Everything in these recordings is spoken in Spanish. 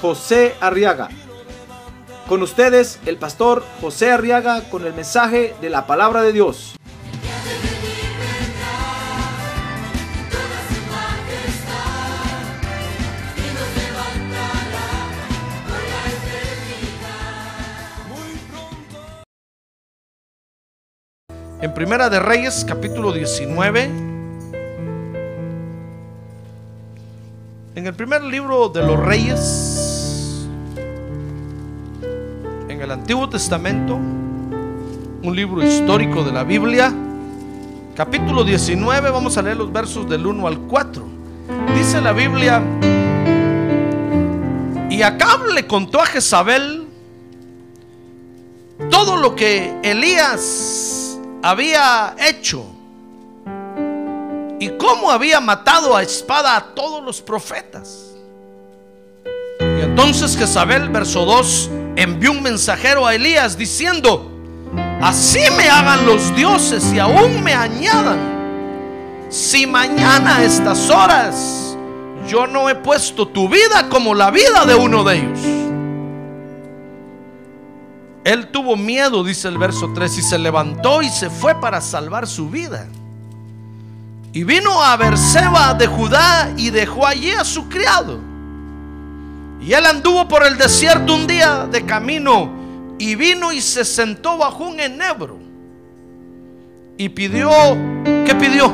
José Arriaga. Con ustedes, el pastor José Arriaga con el mensaje de la palabra de Dios. En Primera de Reyes, capítulo 19. En el primer libro de los Reyes, en el Antiguo Testamento, un libro histórico de la Biblia, capítulo 19, vamos a leer los versos del 1 al 4. Dice la Biblia, y Acab le contó a Jezabel todo lo que Elías había hecho y cómo había matado a espada a todos los profetas. Y entonces Jezabel, verso 2, envió un mensajero a Elías diciendo, así me hagan los dioses y aún me añadan, si mañana a estas horas yo no he puesto tu vida como la vida de uno de ellos. Él tuvo miedo, dice el verso 3, y se levantó y se fue para salvar su vida. Y vino a Berseba de Judá y dejó allí a su criado. Y él anduvo por el desierto un día de camino y vino y se sentó bajo un enebro. Y pidió, ¿qué pidió?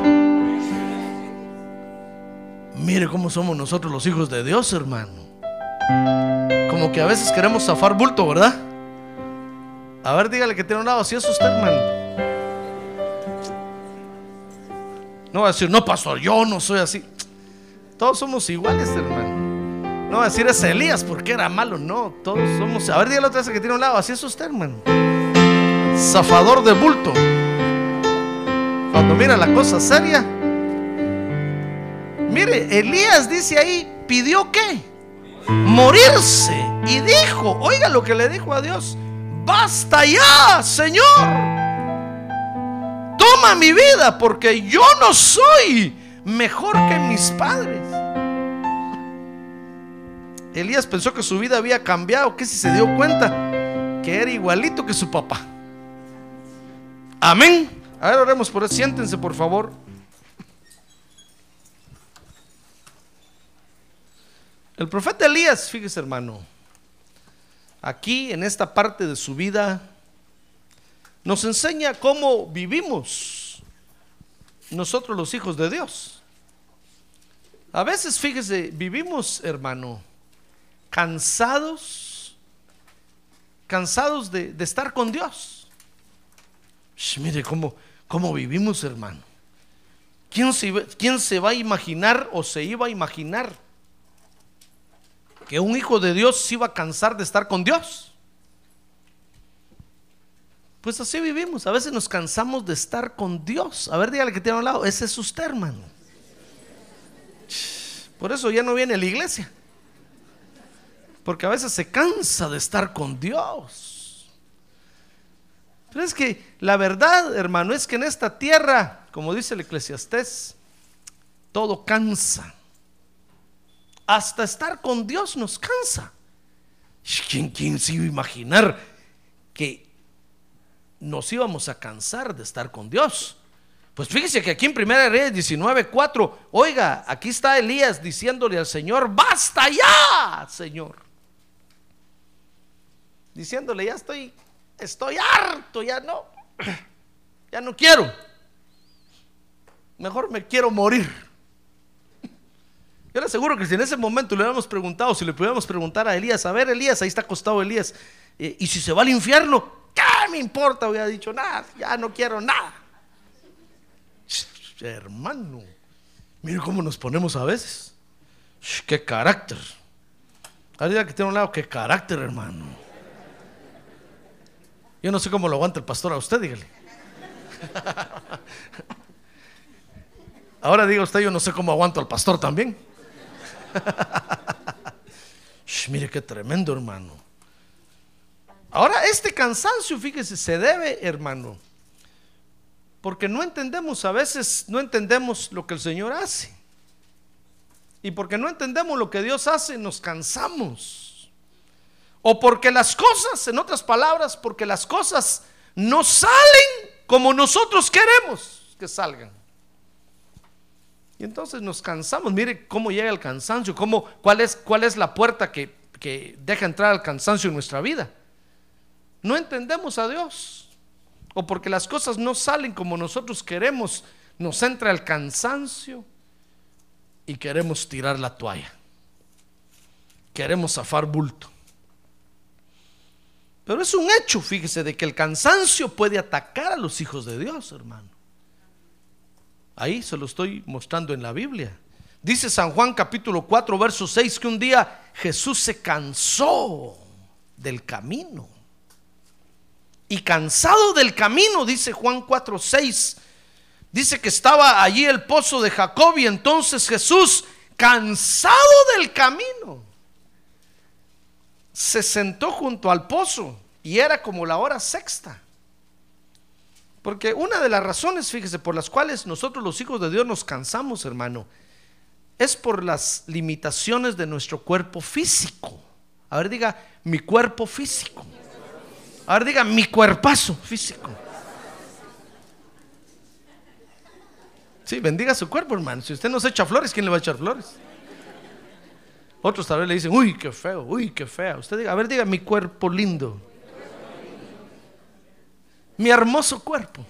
Mire cómo somos nosotros los hijos de Dios, hermano. Como que a veces queremos zafar bulto, ¿verdad? A ver, dígale que tiene un lado, si es usted, hermano. No va a decir, no, pastor, yo no soy así. Todos somos iguales, hermano. No decir, es Elías porque era malo. No, todos somos. A ver, dígale otra vez que tiene un lado, así es usted, hermano. Zafador de bulto. Cuando mira la cosa seria. Mire, Elías dice ahí, pidió qué? Morirse. Y dijo, oiga lo que le dijo a Dios basta ya, Señor. Toma mi vida porque yo no soy mejor que mis padres. Elías pensó que su vida había cambiado, que si se dio cuenta que era igualito que su papá. Amén. A ver, oremos por eso. Siéntense, por favor. El profeta Elías, fíjese hermano, aquí en esta parte de su vida, nos enseña cómo vivimos nosotros los hijos de Dios. A veces, fíjese, vivimos, hermano, cansados, cansados de, de estar con Dios. Mire cómo, cómo vivimos, hermano. ¿Quién se, ¿Quién se va a imaginar o se iba a imaginar que un hijo de Dios se iba a cansar de estar con Dios. Pues así vivimos. A veces nos cansamos de estar con Dios. A ver, dígale que tiene a un lado. Ese es usted, hermano. Por eso ya no viene la iglesia. Porque a veces se cansa de estar con Dios. Pero es que la verdad, hermano, es que en esta tierra, como dice el eclesiastés, todo cansa. Hasta estar con Dios nos cansa. ¿Quién, quién se iba a imaginar que nos íbamos a cansar de estar con Dios? Pues fíjese que aquí en 1 Reyes 19, 4, oiga, aquí está Elías diciéndole al Señor, basta ya, Señor. Diciéndole, ya estoy, estoy harto, ya no, ya no quiero. Mejor me quiero morir. Yo le aseguro que si en ese momento le hubiéramos preguntado, si le pudiéramos preguntar a Elías, a ver Elías, ahí está acostado Elías, eh, y si se va al infierno, ¿qué me importa? Hubiera dicho, nada, ya no quiero nada. Hermano, mire cómo nos ponemos a veces. Qué carácter. Ahorita que tiene un lado, qué carácter, hermano. Yo no sé cómo lo aguanta el pastor a usted, dígale. Ahora diga usted, yo no sé cómo aguanto al pastor también. mire qué tremendo, hermano. Ahora, este cansancio, fíjese, se debe, hermano, porque no entendemos, a veces no entendemos lo que el Señor hace. Y porque no entendemos lo que Dios hace, nos cansamos. O porque las cosas, en otras palabras, porque las cosas no salen como nosotros queremos que salgan. Y entonces nos cansamos. Mire cómo llega el cansancio, cómo, cuál, es, cuál es la puerta que, que deja entrar al cansancio en nuestra vida. No entendemos a Dios. O porque las cosas no salen como nosotros queremos, nos entra el cansancio y queremos tirar la toalla. Queremos zafar bulto. Pero es un hecho, fíjese, de que el cansancio puede atacar a los hijos de Dios, hermano. Ahí se lo estoy mostrando en la Biblia. Dice San Juan capítulo 4, verso 6, que un día Jesús se cansó del camino. Y cansado del camino, dice Juan 4, 6, Dice que estaba allí el pozo de Jacob y entonces Jesús, cansado del camino, se sentó junto al pozo y era como la hora sexta. Porque una de las razones, fíjese, por las cuales nosotros los hijos de Dios nos cansamos, hermano, es por las limitaciones de nuestro cuerpo físico. A ver, diga, mi cuerpo físico. A ver, diga, mi cuerpazo físico. Sí, bendiga su cuerpo, hermano. Si usted no se echa flores, ¿quién le va a echar flores? Otros tal vez le dicen, uy, qué feo, uy, qué fea. Usted diga, a ver, diga, mi cuerpo lindo. Mi hermoso cuerpo.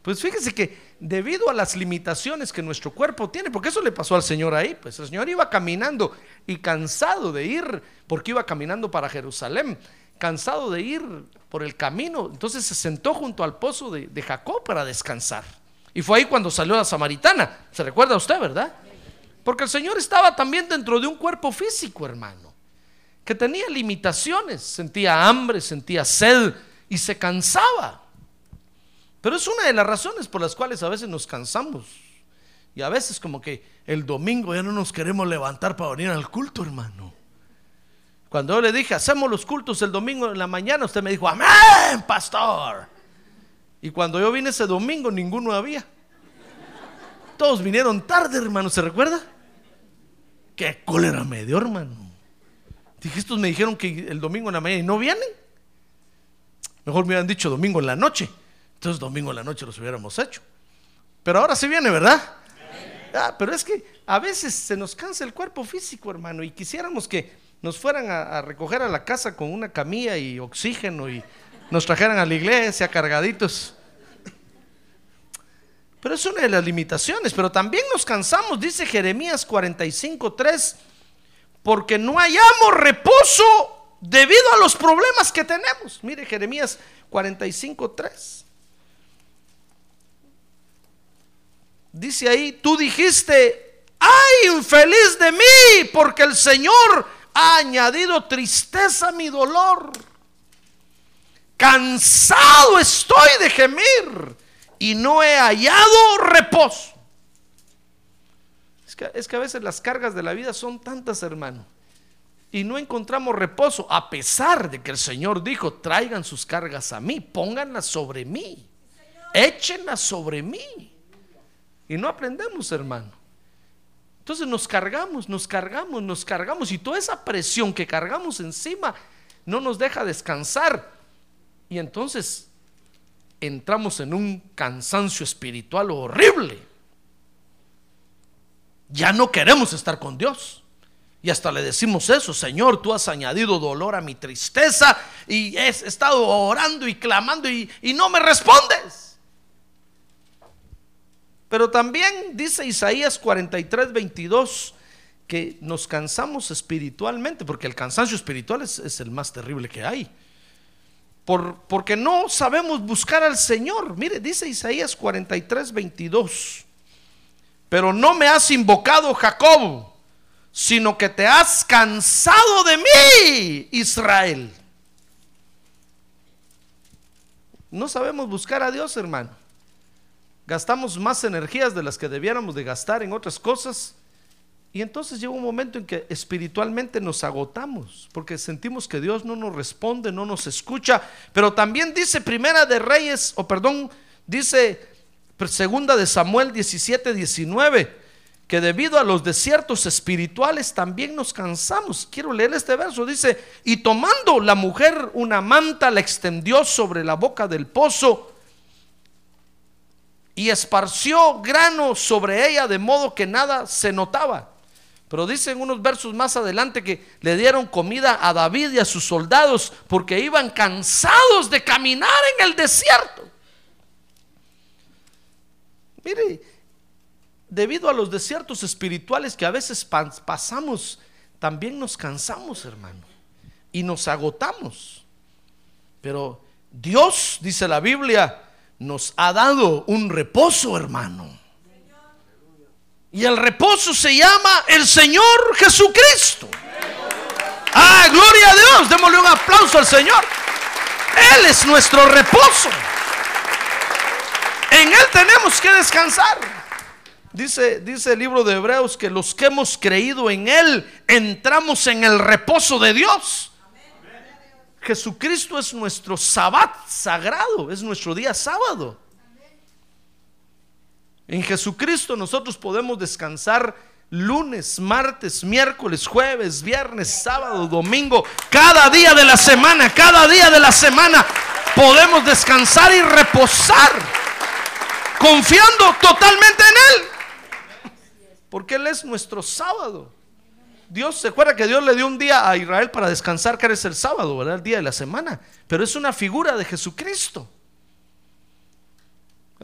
Pues fíjese que debido a las limitaciones que nuestro cuerpo tiene, porque eso le pasó al Señor ahí, pues el Señor iba caminando y cansado de ir, porque iba caminando para Jerusalén, cansado de ir por el camino, entonces se sentó junto al pozo de, de Jacob para descansar. Y fue ahí cuando salió la samaritana. ¿Se recuerda usted, verdad? Porque el Señor estaba también dentro de un cuerpo físico, hermano, que tenía limitaciones, sentía hambre, sentía sed y se cansaba. Pero es una de las razones por las cuales a veces nos cansamos. Y a veces como que el domingo ya no nos queremos levantar para venir al culto, hermano. Cuando yo le dije, hacemos los cultos el domingo en la mañana, usted me dijo, amén, pastor. Y cuando yo vine ese domingo, ninguno había. Todos vinieron tarde, hermano, ¿se recuerda? Qué cólera me dio, hermano. Dije, estos me dijeron que el domingo en la mañana y no vienen. Mejor me hubieran dicho domingo en la noche. Entonces domingo en la noche los hubiéramos hecho. Pero ahora sí viene, ¿verdad? Ah, pero es que a veces se nos cansa el cuerpo físico, hermano, y quisiéramos que nos fueran a, a recoger a la casa con una camilla y oxígeno y nos trajeran a la iglesia cargaditos. Pero es una de las limitaciones, pero también nos cansamos, dice Jeremías 45:3, porque no hallamos reposo debido a los problemas que tenemos. Mire Jeremías 45:3. Dice ahí, tú dijiste, ay infeliz de mí, porque el Señor ha añadido tristeza a mi dolor. Cansado estoy de gemir y no he hallado reposo. Es que, a veces las cargas de la vida son tantas, hermano. Y no encontramos reposo, a pesar de que el Señor dijo, traigan sus cargas a mí, pónganlas sobre mí, échenlas sobre mí. Y no aprendemos, hermano. Entonces nos cargamos, nos cargamos, nos cargamos. Y toda esa presión que cargamos encima no nos deja descansar. Y entonces entramos en un cansancio espiritual horrible. Ya no queremos estar con Dios. Y hasta le decimos eso, Señor, tú has añadido dolor a mi tristeza y he estado orando y clamando y, y no me respondes. Pero también dice Isaías 43, 22 que nos cansamos espiritualmente, porque el cansancio espiritual es, es el más terrible que hay por, porque no sabemos buscar al Señor. Mire, dice Isaías 43, 22. Pero no me has invocado, Jacob. sino que te has cansado de mí, Israel. No sabemos buscar a Dios, hermano. Gastamos más energías de las que debiéramos de gastar en otras cosas. Y entonces llega un momento en que espiritualmente nos agotamos, porque sentimos que Dios no nos responde, no nos escucha. Pero también dice Primera de Reyes, o perdón, dice Segunda de Samuel 17, 19, que debido a los desiertos espirituales también nos cansamos. Quiero leer este verso. Dice, y tomando la mujer una manta, la extendió sobre la boca del pozo y esparció grano sobre ella de modo que nada se notaba. Pero dicen unos versos más adelante que le dieron comida a David y a sus soldados porque iban cansados de caminar en el desierto. Mire, debido a los desiertos espirituales que a veces pasamos, también nos cansamos, hermano, y nos agotamos. Pero Dios, dice la Biblia, nos ha dado un reposo, hermano. Y el reposo se llama el Señor Jesucristo. Ah, gloria a Dios. Démosle un aplauso al Señor. Él es nuestro reposo. En Él tenemos que descansar. Dice, dice el libro de Hebreos que los que hemos creído en Él entramos en el reposo de Dios. Jesucristo es nuestro sabbat sagrado, es nuestro día sábado. En Jesucristo nosotros podemos descansar lunes, martes, miércoles, jueves, viernes, sábado, domingo, cada día de la semana, cada día de la semana podemos descansar y reposar confiando totalmente en Él. Porque Él es nuestro sábado. Dios se acuerda que Dios le dio un día a Israel para descansar, que es el sábado. El día de la semana. Pero es una figura de Jesucristo.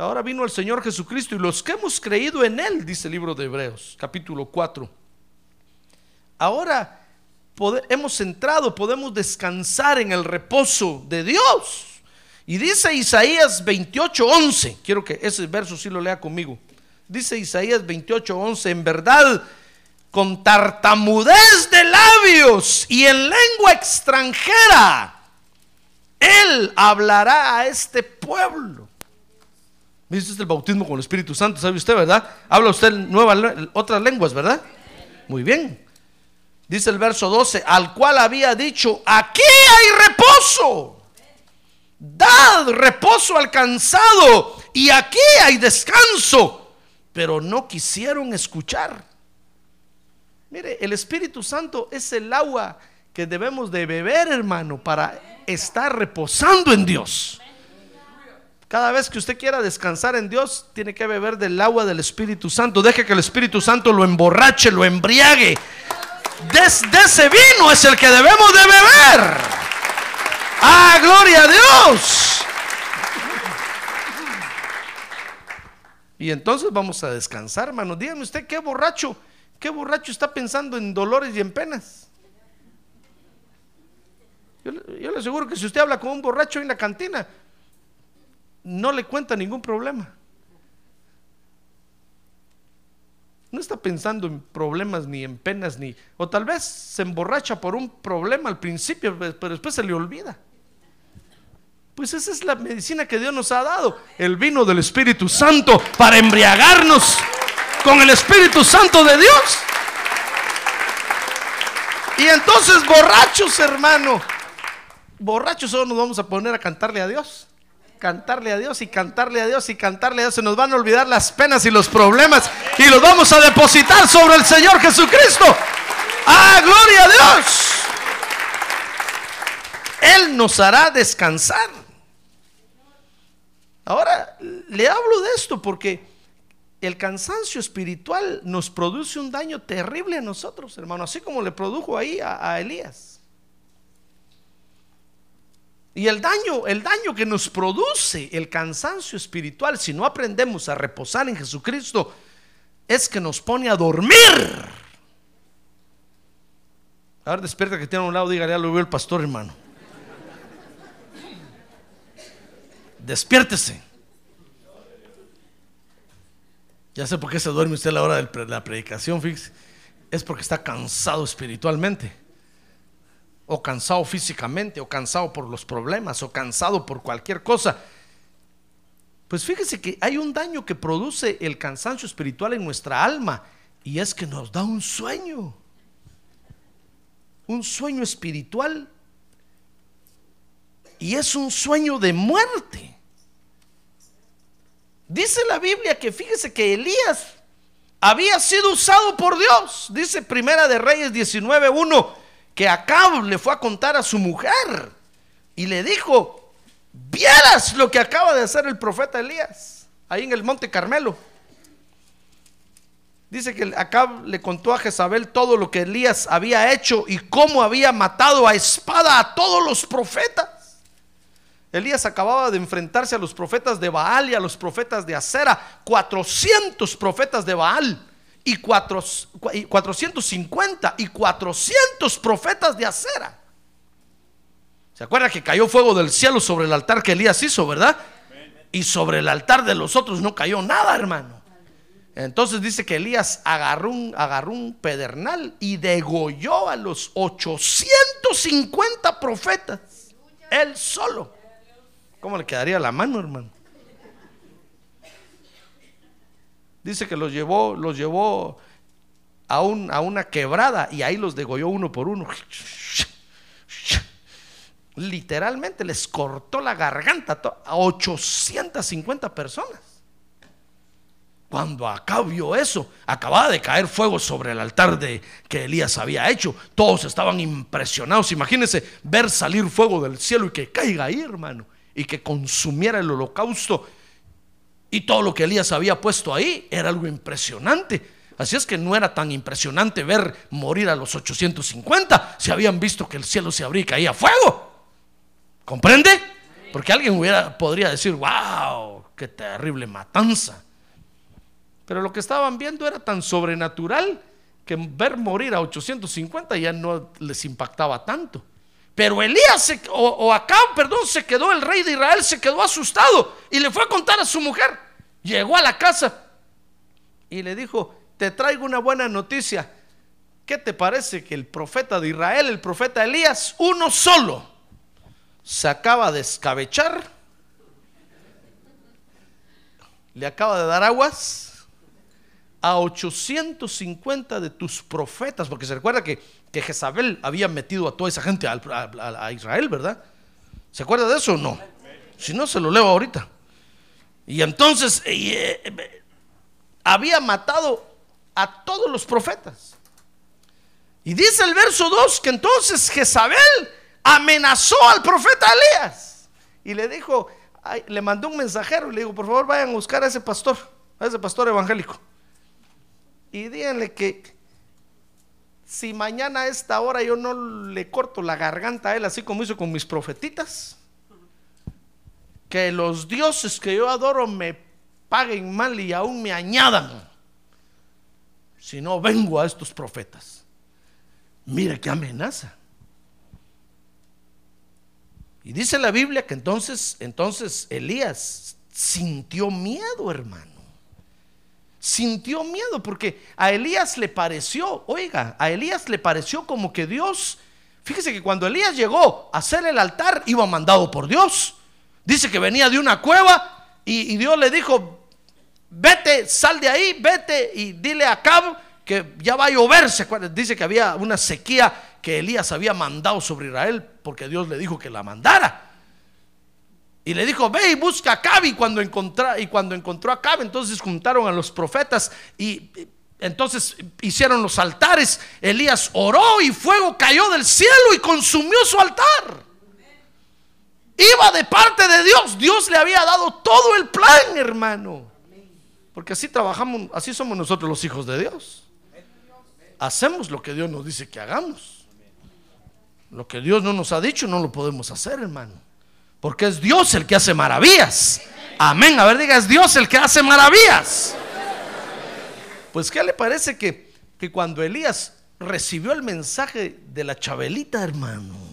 Ahora vino el Señor Jesucristo y los que hemos creído en Él, dice el libro de Hebreos, capítulo 4. Ahora hemos entrado, podemos descansar en el reposo de Dios. Y dice Isaías 28, 11, quiero que ese verso sí lo lea conmigo. Dice Isaías 28, 11, en verdad, con tartamudez de labios y en lengua extranjera, Él hablará a este pueblo. Este es el bautismo con el Espíritu Santo, ¿sabe usted, verdad? Habla usted nuevas, otras lenguas, ¿verdad? Muy bien. Dice el verso 12, al cual había dicho, aquí hay reposo. Dad reposo al cansado y aquí hay descanso pero no quisieron escuchar. Mire, el Espíritu Santo es el agua que debemos de beber, hermano, para estar reposando en Dios. Cada vez que usted quiera descansar en Dios, tiene que beber del agua del Espíritu Santo. Deje que el Espíritu Santo lo emborrache, lo embriague. De, ese vino es el que debemos de beber. Ah, gloria a Dios. Y entonces vamos a descansar, hermano. Dígame usted, ¿qué borracho? ¿Qué borracho está pensando en dolores y en penas? Yo, le aseguro que si usted habla con un borracho en la cantina, no le cuenta ningún problema. No está pensando en problemas ni en penas ni o tal vez se emborracha por un problema al principio, pero después se le olvida. Pues esa es la medicina que Dios nos ha dado, el vino del Espíritu Santo para embriagarnos con el Espíritu Santo de Dios. Y entonces borrachos, hermano, borrachos solo nos vamos a poner a cantarle a Dios. Cantarle a Dios y cantarle a Dios y cantarle a Dios. Se nos van a olvidar las penas y los problemas y los vamos a depositar sobre el Señor Jesucristo. ¡Ah, gloria a Dios! Él nos hará descansar. Ahora, le hablo de esto porque el cansancio espiritual nos produce un daño terrible a nosotros, hermano, así como le produjo ahí a, Elías. Y el daño, el daño que nos produce el cansancio espiritual, si no aprendemos a reposar en Jesucristo, es que nos pone a dormir. A ver, despierta que tiene a un lado, dígale, ya lo veo el pastor, hermano. despiértese. Ya sé por qué se duerme usted a la hora de la predicación, fíjese. es porque está cansado espiritualmente, o cansado físicamente, o cansado por los problemas, o cansado por cualquier cosa. Pues fíjese que hay un daño que produce el cansancio espiritual en nuestra alma, y es que nos da un sueño, un sueño espiritual, y es un sueño de muerte. Dice la Biblia que fíjese que Elías había sido usado por Dios. Dice Primera de Reyes 19:1 que Acab le fue a contar a su mujer y le dijo, "Vieras lo que acaba de hacer el profeta Elías ahí en el monte Carmelo." Dice que Acab le contó a Jezabel todo lo que Elías había hecho y cómo había matado a espada a todos los profetas. Elías acababa de enfrentarse a los profetas de Baal y a los profetas de Acera, 400 profetas de Baal y, 450 y 400 profetas de Acera. ¿Se acuerda que cayó fuego del cielo sobre el altar que Elías hizo, verdad? Y sobre el altar de los otros no cayó nada, hermano. Entonces dice que Elías agarró un, agarró un pedernal y degolló a los 850 profetas, él solo. ¿Cómo le quedaría la mano, hermano? Dice que los llevó, los llevó a, a una quebrada y ahí los degolló uno por uno. Literalmente les cortó la garganta a 850 personas. Cuando acá vio eso, acababa de caer fuego sobre el altar de que Elías había hecho. Todos estaban impresionados. Imagínense ver salir fuego del cielo y que caiga ahí, hermano y que consumiera el holocausto. Y todo lo que Elías había puesto ahí era algo impresionante. Así es que no era tan impresionante ver morir a los 850 si habían visto que el cielo se abría y caía fuego. ¿Comprende? Porque alguien hubiera, podría decir, wow, qué terrible matanza. Pero lo que estaban viendo era tan sobrenatural que ver morir a 850 ya no les impactaba tanto. Pero Elías, o, acá, perdón, se quedó, el rey de Israel se quedó asustado y le fue a contar a su mujer. Llegó a la casa y le dijo, te traigo una buena noticia. ¿Qué te parece que el profeta de Israel, el profeta Elías, uno solo, se acaba de escabechar? Le acaba de dar aguas a 850 de tus profetas, porque se recuerda que, que Jezabel había metido a toda esa gente a, Israel, ¿verdad? ¿Se acuerda de eso o no? Si no, se lo leo ahorita. Y entonces eh, eh, había matado a todos los profetas. Y dice el verso 2 que entonces Jezabel amenazó al profeta Elías y le dijo, le mandó un mensajero y le dijo, por favor vayan a buscar a ese pastor, a ese pastor evangélico y díganle que si mañana a esta hora yo no le corto la garganta a él, así como hizo con mis profetitas, que los dioses que yo adoro me paguen mal y aún me añadan, si no vengo a estos profetas. Mire qué amenaza. Y dice la Biblia que entonces, entonces Elías sintió miedo, hermano sintió miedo porque a Elías le pareció, oiga, a Elías le pareció como que Dios, fíjese que cuando Elías llegó a hacer el altar, iba mandado por Dios. Dice que venía de una cueva y, Dios le dijo, vete, sal de ahí, vete y dile a Cab que ya va a llover. Dice que había una sequía que Elías había mandado sobre Israel porque Dios le dijo que la mandara. Y le dijo, ve y busca a Cab. Y cuando, encontró, y cuando encontró a Cab, entonces juntaron a los profetas y entonces hicieron los altares. Elías oró y fuego cayó del cielo y consumió su altar. Iba de parte de Dios. Dios le había dado todo el plan, hermano. Porque así trabajamos, así somos nosotros los hijos de Dios. Hacemos lo que Dios nos dice que hagamos. Lo que Dios no nos ha dicho no lo podemos hacer, hermano. Porque es Dios el que hace maravillas. Amén. A ver, diga, es Dios el que hace maravillas. Pues, ¿qué le parece que, que cuando Elías recibió el mensaje de la Chabelita, hermano,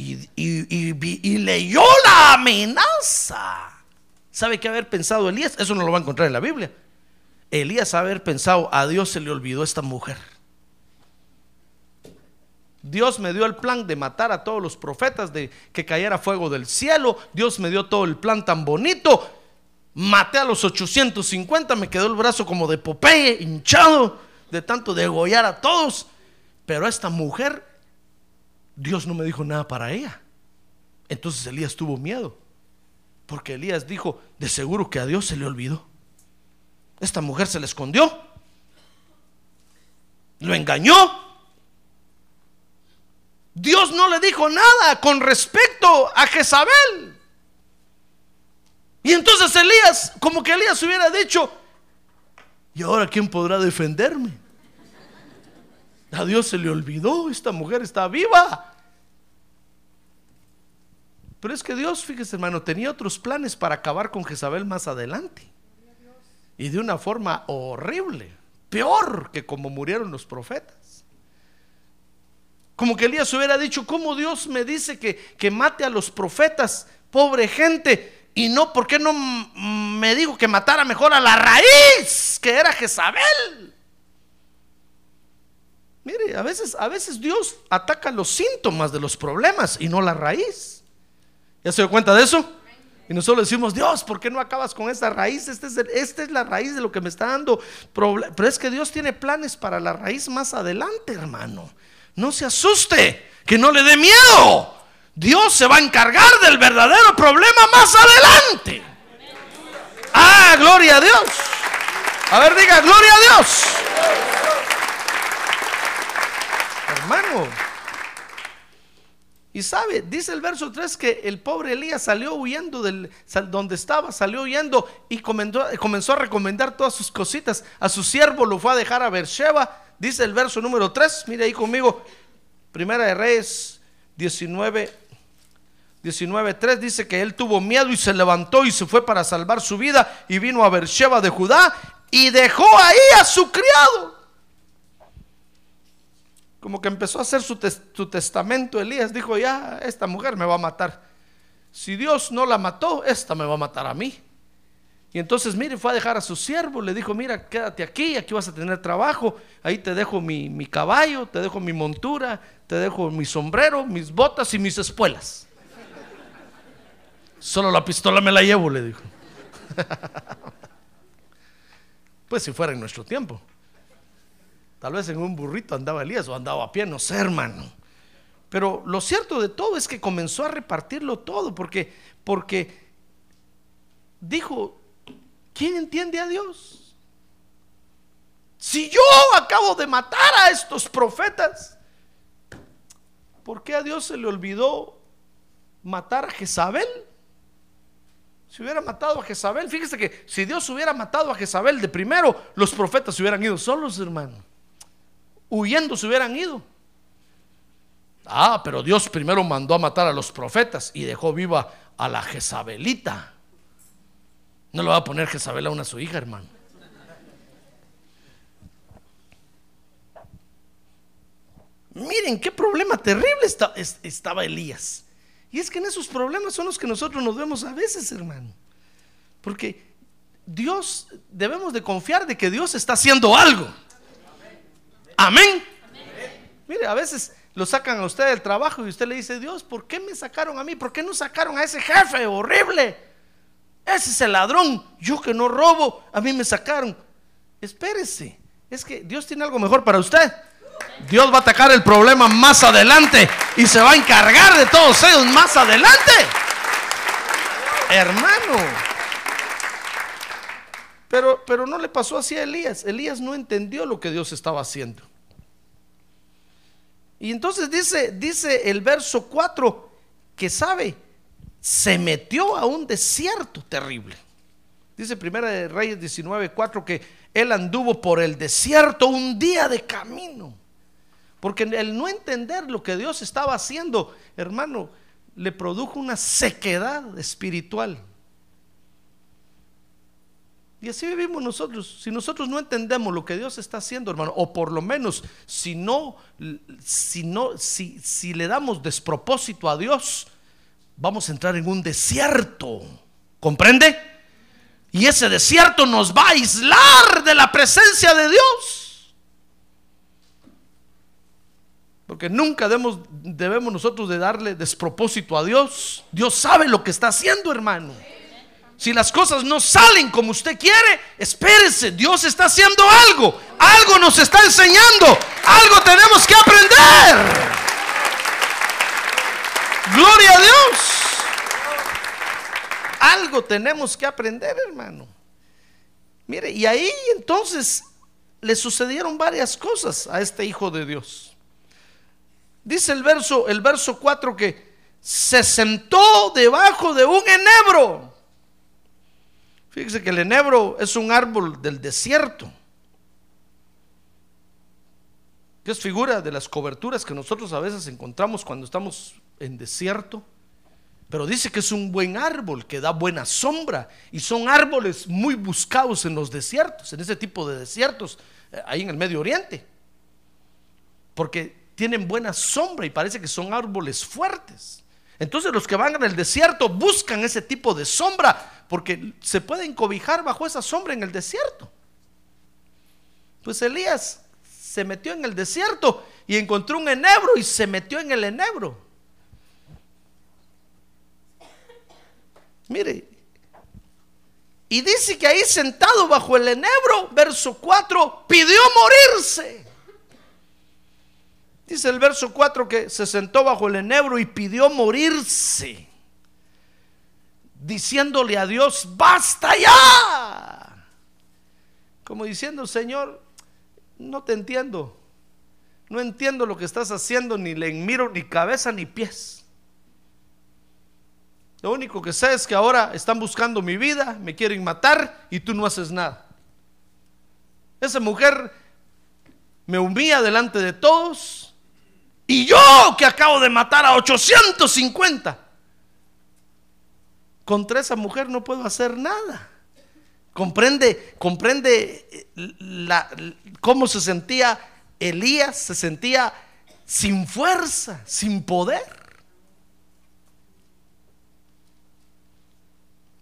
y, leyó la amenaza, ¿sabe qué haber pensado Elías? Eso no lo va a encontrar en la Biblia. Elías haber pensado, a Dios se le olvidó esta mujer. Dios me dio el plan de matar a todos los profetas, de que cayera fuego del cielo. Dios me dio todo el plan tan bonito. Maté a los 850, me quedó el brazo como de Popeye, hinchado, de tanto degollar a todos. Pero esta mujer, Dios no me dijo nada para ella. Entonces Elías tuvo miedo. Porque Elías dijo, de seguro que a Dios se le olvidó. Esta mujer se le escondió. Lo engañó. Dios no le dijo nada con respecto a Jezabel. Y entonces Elías, como que Elías hubiera dicho, ¿y ahora quién podrá defenderme? A Dios se le olvidó, esta mujer está viva. Pero es que Dios, fíjese hermano, tenía otros planes para acabar con Jezabel más adelante. Y de una forma horrible, peor que como murieron los profetas. Como que Elías hubiera dicho, ¿cómo Dios me dice que, que mate a los profetas, pobre gente? Y no, ¿por qué no me dijo que matara mejor a la raíz, que era Jezabel? Mire, a veces, a veces Dios ataca los síntomas de los problemas y no la raíz. ¿Ya se dio cuenta de eso? Y nosotros decimos, Dios, ¿por qué no acabas con esta raíz? Esta es, esta es la raíz de lo que me está dando problemas. Pero es que Dios tiene planes para la raíz más adelante, hermano. No se asuste, que no le dé miedo. Dios se va a encargar del verdadero problema más adelante. Ah, gloria a Dios. A ver, diga, gloria a Dios. Hermano. Y sabe, dice el verso 3 que el pobre Elías salió huyendo del donde estaba, salió huyendo y comenzó, comenzó a recomendar todas sus cositas. A su siervo lo fue a dejar a Beersheba. Dice el verso número 3, mire ahí conmigo, Primera de Reyes 19, 19.3 dice que él tuvo miedo y se levantó y se fue para salvar su vida y vino a Beersheba de Judá y dejó ahí a su criado. Como que empezó a hacer su, su testamento. Elías dijo, ya, esta mujer me va a matar. Si Dios no la mató, esta me va a matar a mí. Y entonces, mire, fue a dejar a su siervo, le dijo, mira, quédate aquí, aquí vas a tener trabajo, ahí te dejo mi, mi, caballo, te dejo mi montura, te dejo mi sombrero, mis botas y mis espuelas. Solo la pistola me la llevo, le dijo. pues si fuera en nuestro tiempo. Tal vez en un burrito andaba Elías o andaba a pie, no sé, hermano. Pero lo cierto de todo es que comenzó a repartirlo todo, porque, porque dijo, ¿quién entiende a Dios? Si yo acabo de matar a estos profetas, ¿por qué a Dios se le olvidó matar a Jezabel? Si hubiera matado a Jezabel, fíjese que si Dios hubiera matado a Jezabel de primero, los profetas se hubieran ido solos, hermano. Huyendo se hubieran ido. Ah, pero Dios primero mandó a matar a los profetas y dejó viva a la Jezabelita. No le va a poner Jezabel a una su hija, hermano. Miren qué problema terrible estaba Elías. Y es que en esos problemas son los que nosotros nos vemos a veces, hermano. Porque Dios, debemos de confiar de que Dios está haciendo algo. Amén. Mire, a veces lo sacan a usted del trabajo y usted le dice, Dios, ¿por qué me sacaron a mí? ¿Por qué no sacaron a ese jefe horrible? Ese es el ladrón. Yo que no robo, a mí me sacaron. Espérese, es que Dios tiene algo mejor para usted. Dios va a atacar el problema más adelante y se va a encargar de todos ellos más adelante. Hermano. Pero, pero no le pasó así a Elías. Elías no entendió lo que Dios estaba haciendo. Y entonces dice, dice el verso 4 que sabe, se metió a un desierto terrible. Dice Primera de Reyes 19, 4 que él anduvo por el desierto un día de camino. Porque el no entender lo que Dios estaba haciendo, hermano, le produjo una sequedad espiritual. Y así vivimos nosotros. Si nosotros no entendemos lo que Dios está haciendo, hermano, o por lo menos si no, si no, si, si le damos despropósito a Dios, vamos a entrar en un desierto. ¿Comprende? Y ese desierto nos va a aislar de la presencia de Dios. Porque nunca debemos, debemos nosotros de darle despropósito a Dios. Dios sabe lo que está haciendo, hermano. Si las cosas no salen como usted quiere, espérese, Dios está haciendo algo. Algo nos está enseñando. Algo tenemos que aprender. Gloria a Dios. Algo tenemos que aprender, hermano. Mire, y ahí entonces le sucedieron varias cosas a este hijo de Dios. Dice el verso, el verso 4 que se sentó debajo de un enebro. Fíjese que el enebro es un árbol del desierto. Que es figura de las coberturas que nosotros a veces encontramos cuando estamos en desierto. Pero dice que es un buen árbol que da buena sombra. Y son árboles muy buscados en los desiertos, en ese tipo de desiertos, eh, ahí en el Medio Oriente. Porque tienen buena sombra y parece que son árboles fuertes. Entonces los que van en el desierto buscan ese tipo de sombra porque se pueden cobijar bajo esa sombra en el desierto. Pues Elías se metió en el desierto y encontró un enebro y se metió en el enebro. Mire, y dice que ahí sentado bajo el enebro, verso 4, pidió morirse. Dice el verso 4 que se sentó bajo el enebro y pidió morirse, diciéndole a Dios, basta ya. Como diciendo, Señor, no te entiendo, no entiendo lo que estás haciendo, ni le miro ni cabeza ni pies. Lo único que sé es que ahora están buscando mi vida, me quieren matar y tú no haces nada. Esa mujer me humilla delante de todos y yo que acabo de matar a 850. Contra esa mujer no puedo hacer nada. Comprende, comprende eh, cómo se sentía Elías, se sentía sin fuerza, sin poder.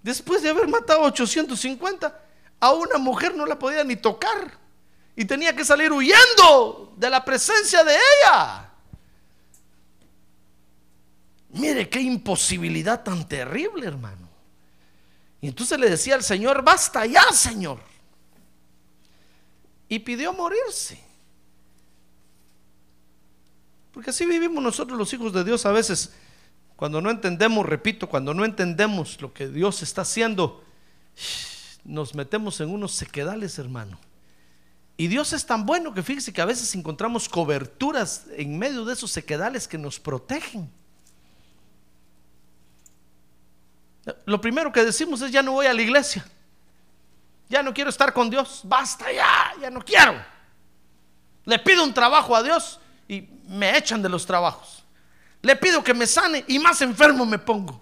Después de haber matado 850, a una mujer no la podía ni tocar. Y tenía que salir huyendo de la presencia de ella. Mire qué imposibilidad tan terrible, hermano. Y entonces le decía al Señor, basta ya, Señor. Y pidió morirse. Porque así vivimos nosotros los hijos de Dios a veces cuando no entendemos, repito, cuando no entendemos lo que Dios está haciendo, nos metemos en unos sequedales, hermano. Y Dios es tan bueno que fíjese que a veces encontramos coberturas en medio de esos sequedales que nos protegen. Lo primero que decimos es ya no voy a la iglesia. Ya no quiero estar con Dios. Basta ya, ya no quiero. Le pido un trabajo a Dios y me echan de los trabajos. Le pido que me sane y más enfermo me pongo.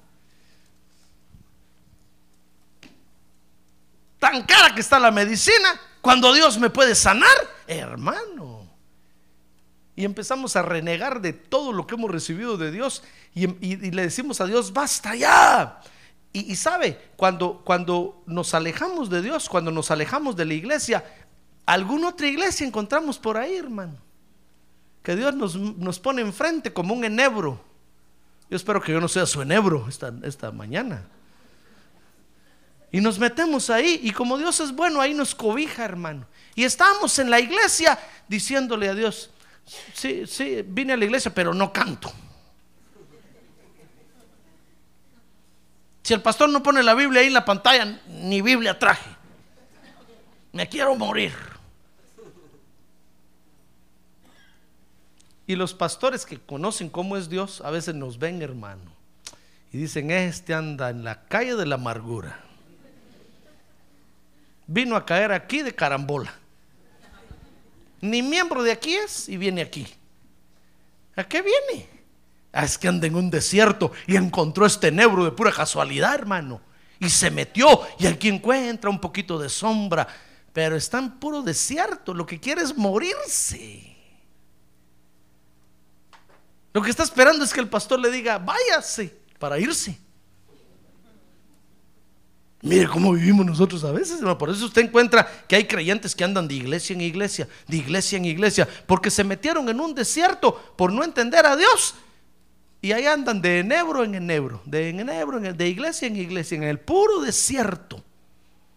Tan cara que está la medicina, cuando Dios me puede sanar, hermano. Y empezamos a renegar de todo lo que hemos recibido de Dios y, le decimos a Dios, basta ya. Y, sabe, cuando, cuando nos alejamos de Dios, cuando nos alejamos de la iglesia, alguna otra iglesia encontramos por ahí, hermano que Dios nos, pone enfrente como un enebro. Yo espero que yo no sea su enebro esta, esta mañana. Y nos metemos ahí y como Dios es bueno, ahí nos cobija, hermano. Y estamos en la iglesia diciéndole a Dios, sí, sí, vine a la iglesia, pero no canto. Si el pastor no pone la Biblia ahí en la pantalla, ni Biblia traje. Me quiero morir. Y los pastores que conocen cómo es Dios a veces nos ven, hermano, y dicen, este anda en la calle de la amargura. Vino a caer aquí de carambola. Ni miembro de aquí es y viene aquí. ¿A qué viene? Ah, es que anda en un desierto y encontró este nebro de pura casualidad, hermano. Y se metió y aquí encuentra un poquito de sombra. Pero está en puro desierto. Lo que quiere es morirse. Lo que está esperando es que el pastor le diga, váyase para irse. Mire cómo vivimos nosotros a veces, hermano. Por eso usted encuentra que hay creyentes que andan de iglesia en iglesia, de iglesia en iglesia, porque se metieron en un desierto por no entender a Dios. Y ahí andan de enebro en enebro, de enebro en de iglesia en iglesia, en el puro desierto,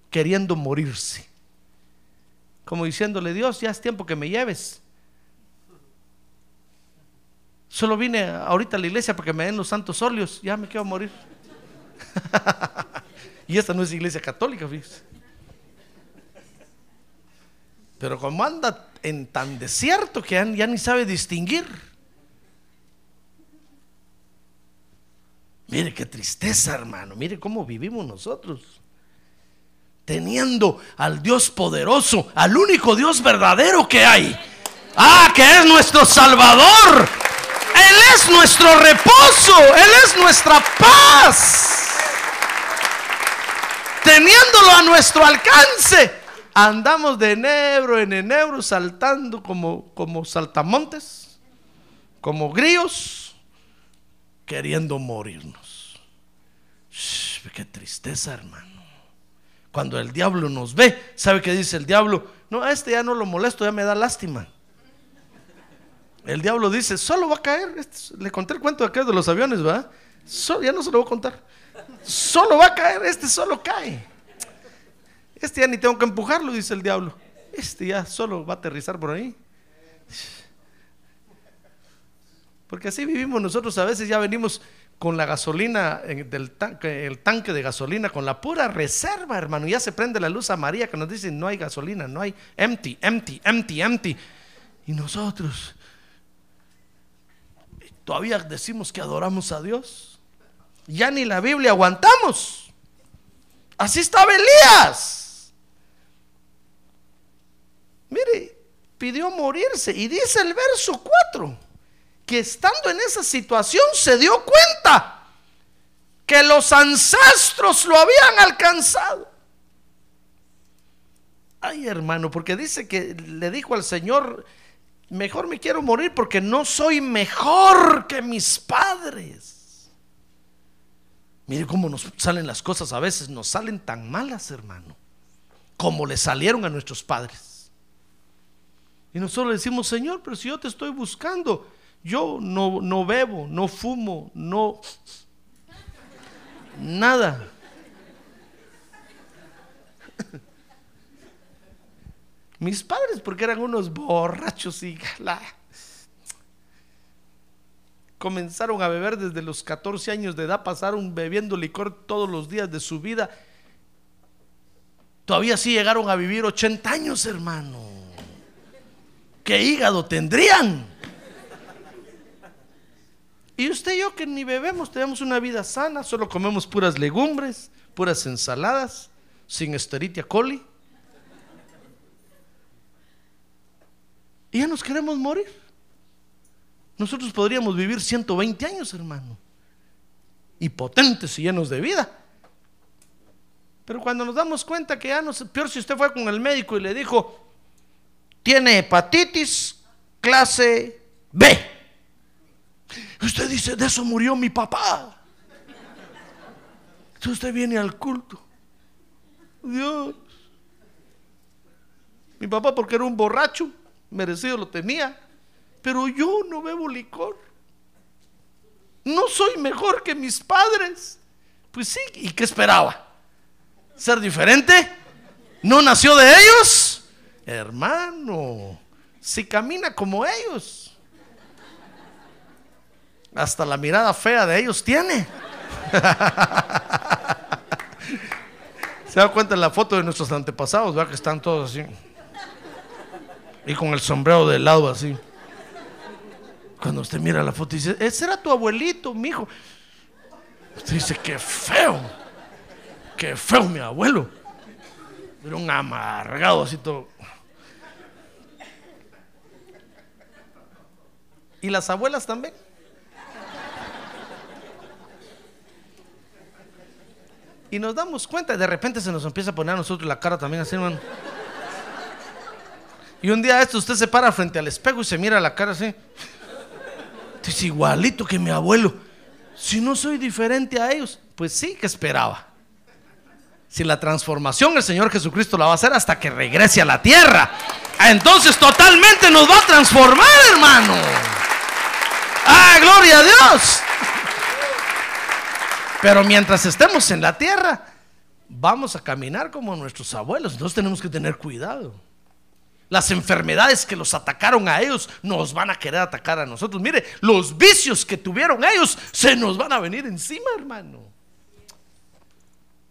queriendo morirse. Como diciéndole, Dios, ya es tiempo que me lleves. Solo vine ahorita a la iglesia porque me den los santos óleos, ya me quiero morir. y esta no es iglesia católica, fíjese. Pero como anda en tan desierto que ya ni sabe distinguir. Mire qué tristeza, hermano. Mire cómo vivimos nosotros. Teniendo al Dios poderoso, al único Dios verdadero que hay. Ah, que es nuestro Salvador. Él es nuestro reposo. Él es nuestra paz. Teniéndolo a nuestro alcance. Andamos de enebro en enebro saltando como, como saltamontes, como grillos, queriendo morirnos. Shh, qué tristeza, hermano. Cuando el diablo nos ve, ¿sabe qué dice el diablo? No, a este ya no lo molesto, ya me da lástima. El diablo dice, solo va a caer. Este- le conté el cuento de aquel de los aviones, ¿va? So- ya no se lo voy a contar. Solo va a caer, este solo cae. Este ya ni tengo que empujarlo, dice el diablo. Este ya solo va a aterrizar por ahí. Porque así vivimos nosotros, a veces ya venimos con la gasolina en- del tanque, el tanque de gasolina, con la pura reserva, hermano. Ya se prende la luz amarilla que nos dice no hay gasolina, no hay empty, empty, empty, empty. Y nosotros todavía decimos que adoramos a Dios. Ya ni la Biblia aguantamos. Así estaba Elías. Mire, pidió morirse. Y dice el verso 4, que estando en esa situación se dio cuenta que los ancestros lo habían alcanzado. Ay, hermano, porque dice que le dijo al Señor, mejor me quiero morir porque no soy mejor que mis padres. Mire cómo nos salen las cosas a veces, nos salen tan malas, hermano, como le salieron a nuestros padres. Y nosotros le decimos, Señor, pero si yo te estoy buscando, yo no, no bebo, no fumo, no... Nada. Mis padres, porque eran unos borrachos y la- comenzaron a beber desde los 14 años de edad, pasaron bebiendo licor todos los días de su vida. Todavía sí llegaron a vivir 80 años, hermano. ¿Qué hígado tendrían? Y usted y yo que ni bebemos, tenemos una vida sana, solo comemos puras legumbres, puras ensaladas, sin esteritia coli. Y ya nos queremos morir. Nosotros podríamos vivir 120 años, hermano. Y potentes y llenos de vida. Pero cuando nos damos cuenta que ya no peor si usted fue con el médico y le dijo, tiene hepatitis clase B. Usted dice, de eso murió mi papá. Entonces usted viene al culto. Dios. Mi papá porque era un borracho, merecido lo tenía. Pero yo no bebo licor. No soy mejor que mis padres. Pues sí, ¿y qué esperaba? ¿Ser diferente? ¿No nació de ellos? Hermano, si camina como ellos, hasta la mirada fea de ellos tiene. Se da cuenta en la foto de nuestros antepasados, ¿verdad? Que están todos así. Y con el sombrero de lado así. Cuando usted mira la foto y dice, ese era tu abuelito, mi hijo. Usted dice, qué feo. Qué feo mi abuelo. Era un amargado así todo. Y las abuelas también. Y nos damos cuenta, de repente se nos empieza a poner a nosotros la cara también así, hermano. Y un día esto usted se para frente al espejo y se mira la cara así. Es igualito que mi abuelo. Si no soy diferente a ellos, pues sí que esperaba. Si la transformación el Señor Jesucristo la va a hacer hasta que regrese a la tierra. Entonces totalmente nos va a transformar, hermano. Ah, gloria a Dios. Pero mientras estemos en la tierra, vamos a caminar como nuestros abuelos. Entonces tenemos que tener cuidado. Las enfermedades que los atacaron a ellos nos van a querer atacar a nosotros. Mire, los vicios que tuvieron ellos se nos van a venir encima, hermano.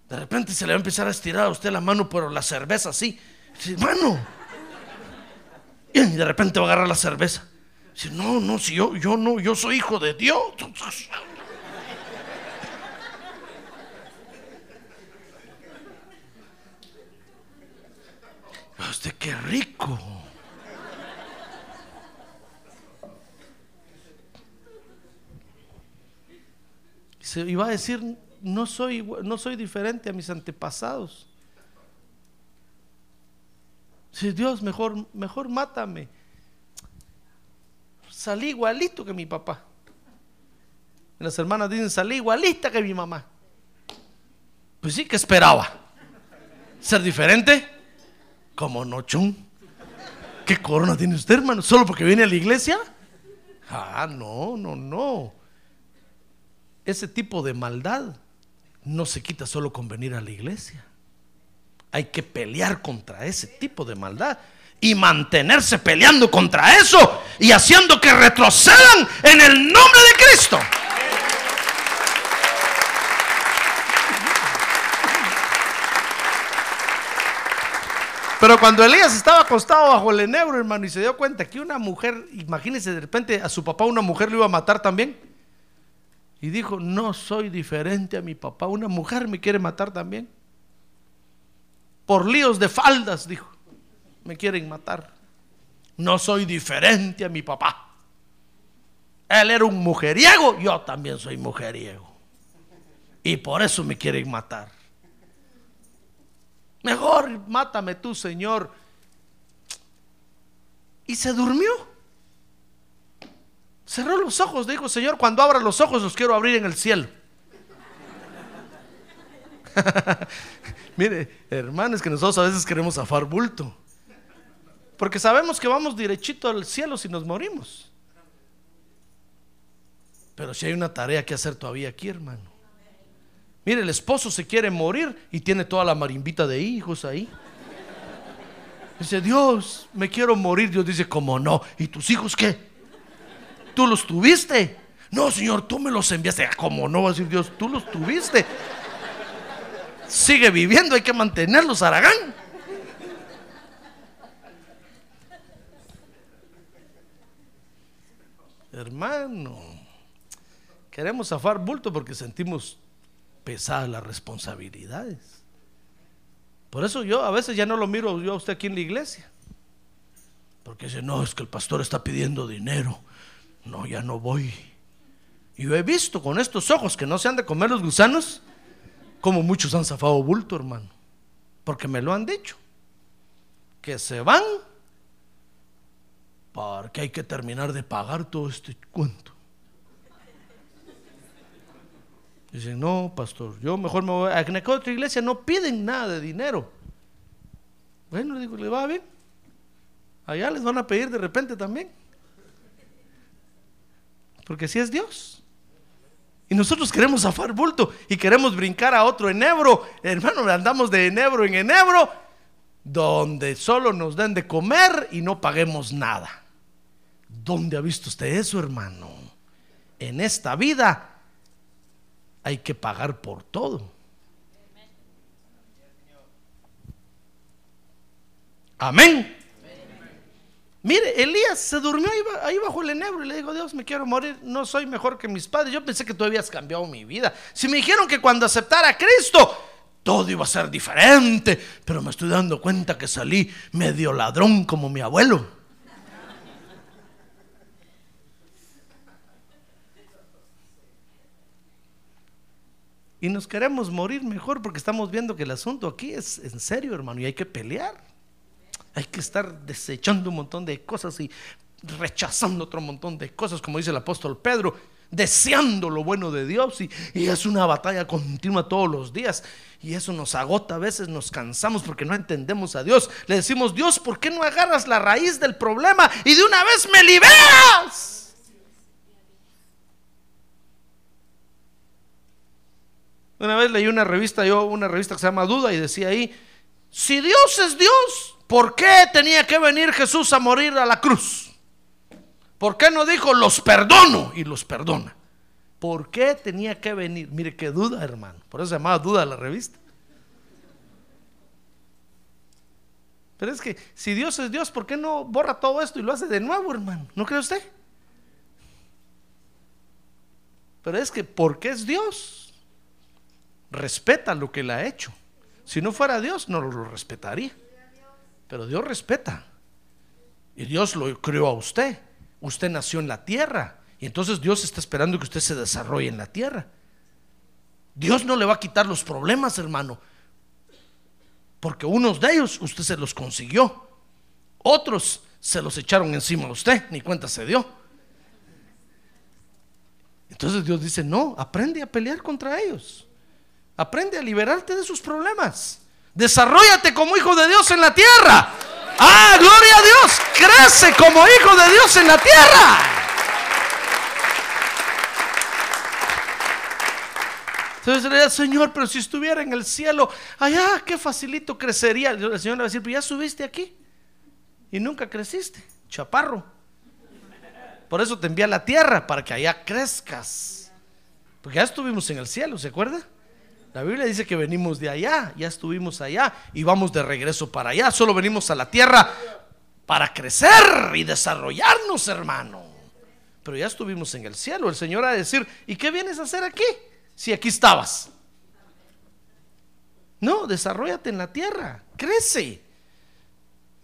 De repente se le va a empezar a estirar a usted la mano por la cerveza así. Hermano. Y de repente va a agarrar la cerveza. Dice, no, no, si yo, yo no, yo soy hijo de Dios. Usted qué rico. Iba a decir, no soy, no soy diferente a mis antepasados. Si Dios, mejor, mejor mátame. Salí igualito que mi papá. Las hermanas dicen, salí igualita que mi mamá. Pues sí, que esperaba? ¿Ser diferente? Como no, chum. ¿Qué corona tiene usted, hermano? ¿Solo porque viene a la iglesia? Ah, no, no, no. Ese tipo de maldad no se quita solo con venir a la iglesia. Hay que pelear contra ese tipo de maldad y mantenerse peleando contra eso y haciendo que retrocedan en el nombre de Cristo. Pero cuando Elías estaba acostado bajo el enebro, hermano, y se dio cuenta que una mujer, imagínese de repente a su papá una mujer lo iba a matar también. Y dijo, no soy diferente a mi papá, una mujer me quiere matar también. Por líos de faldas, dijo, me quieren matar. No soy diferente a mi papá. Él era un mujeriego, yo también soy mujeriego. Y por eso me quieren matar. Mejor mátame tú, Señor. Y se durmió. Cerró los ojos, dijo, Señor, cuando abra los ojos los quiero abrir en el cielo. Mire, hermanos, que nosotros a veces queremos zafar bulto. Porque sabemos que vamos derechito al cielo si nos morimos. Pero si hay una tarea que hacer todavía aquí, hermano. Mire, el esposo se quiere morir y tiene toda la marimbita de hijos ahí. Dice, Dios, me quiero morir. Dios dice, ¿cómo no? ¿Y tus hijos qué? ¿Tú los tuviste? No, Señor, tú me los enviaste. Ah, ¿Cómo no? Va a decir Dios, tú los tuviste. Sigue viviendo, hay que mantenerlos, Aragán. Hermano, queremos zafar bulto porque sentimos pesadas las responsabilidades. Por eso yo a veces ya no lo miro yo a usted aquí en la iglesia. Porque dice, no, es que el pastor está pidiendo dinero. No, ya no voy. Y yo he visto con estos ojos que no se han de comer los gusanos, como muchos han zafado bulto, hermano. Porque me lo han dicho. Que se van porque hay que terminar de pagar todo este cuento. Dicen, no, pastor, yo mejor me voy a en otra iglesia, no piden nada de dinero. Bueno, le digo, le va bien. Allá les van a pedir de repente también. Porque si es Dios. Y nosotros queremos zafar bulto y queremos brincar a otro enebro. Hermano, andamos de enebro en enebro, donde solo nos den de comer y no paguemos nada. ¿Dónde ha visto usted eso, hermano? En esta vida hay que pagar por todo. Amén. Mire, Elías se durmió ahí, bajo el enebro y le dijo, Dios, me quiero morir, no soy mejor que mis padres. Yo pensé que tú habías cambiado mi vida. Si me dijeron que cuando aceptara a Cristo, todo iba a ser diferente, pero me estoy dando cuenta que salí medio ladrón como mi abuelo. Y nos queremos morir mejor porque estamos viendo que el asunto aquí es en serio, hermano, y hay que pelear. Hay que estar desechando un montón de cosas y rechazando otro montón de cosas, como dice el apóstol Pedro. deseando lo bueno de Dios y, y es una batalla continua todos los días. Y eso nos agota, a veces nos cansamos porque no entendemos a Dios. Le decimos, Dios, ¿por qué no agarras la raíz del problema y de una vez me liberas? Una vez leí una revista, yo una revista que se llama Duda y decía ahí, si Dios es Dios, ¿por qué tenía que venir Jesús a morir a la cruz? ¿Por qué no dijo los perdono y los perdona? ¿Por qué tenía que venir? Mire qué duda, hermano. Por eso se llamaba duda la revista. Pero es que si Dios es Dios, ¿por qué no borra todo esto y lo hace de nuevo, hermano? ¿No cree usted? Pero es que porque es Dios, respeta lo que le ha hecho. Si no fuera Dios, no lo respetaría. Pero Dios respeta. Y Dios lo creó a usted. Usted nació en la tierra. Y entonces Dios está esperando que usted se desarrolle en la tierra. Dios no le va a quitar los problemas, hermano. Porque unos de ellos usted se los consiguió. Otros se los echaron encima a usted, ni cuenta se dio. Entonces Dios dice, no, aprende a pelear contra ellos. Aprende a liberarte de sus problemas. Desarrollate como hijo de Dios en la tierra. Ah, gloria a Dios. Crece como hijo de Dios en la tierra. Entonces le Señor, pero si estuviera en el cielo, allá, qué facilito crecería. El Señor le va a decir, pero ya subiste aquí y nunca creciste, chaparro. Por eso te envía a la tierra, para que allá crezcas. Porque ya estuvimos en el cielo, ¿se acuerda? La Biblia dice que venimos de allá, ya estuvimos allá y vamos de regreso para allá. Solo venimos a la tierra para crecer y desarrollarnos, hermano. Pero ya estuvimos en el cielo. El Señor a decir, ¿y qué vienes a hacer aquí? si aquí estabas? No, desarrollate en la tierra, crece.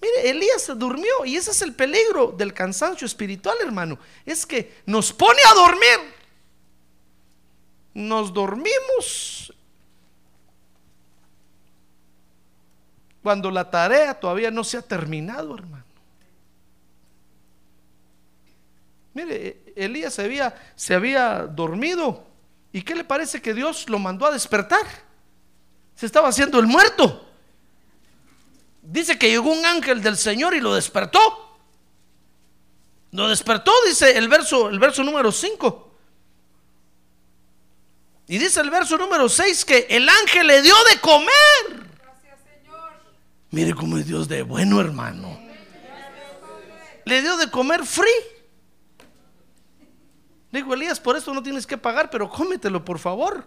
Mire, Elías se durmió y ese es el peligro del cansancio espiritual, hermano. Es que nos pone a dormir. Nos dormimos cuando la tarea todavía no se ha terminado, hermano. Mire, Elías se había, se había dormido ¿Y qué le parece que Dios lo mandó a despertar? Se estaba haciendo el muerto. Dice que llegó un ángel del Señor y lo despertó. Lo despertó, dice el verso, el verso número 5. Y dice el verso número 6 que el ángel le dio de comer. Mire cómo es Dios de bueno, hermano. Le dio de comer free. Digo, Elías, por eso no tienes que pagar, pero cómetelo, por favor.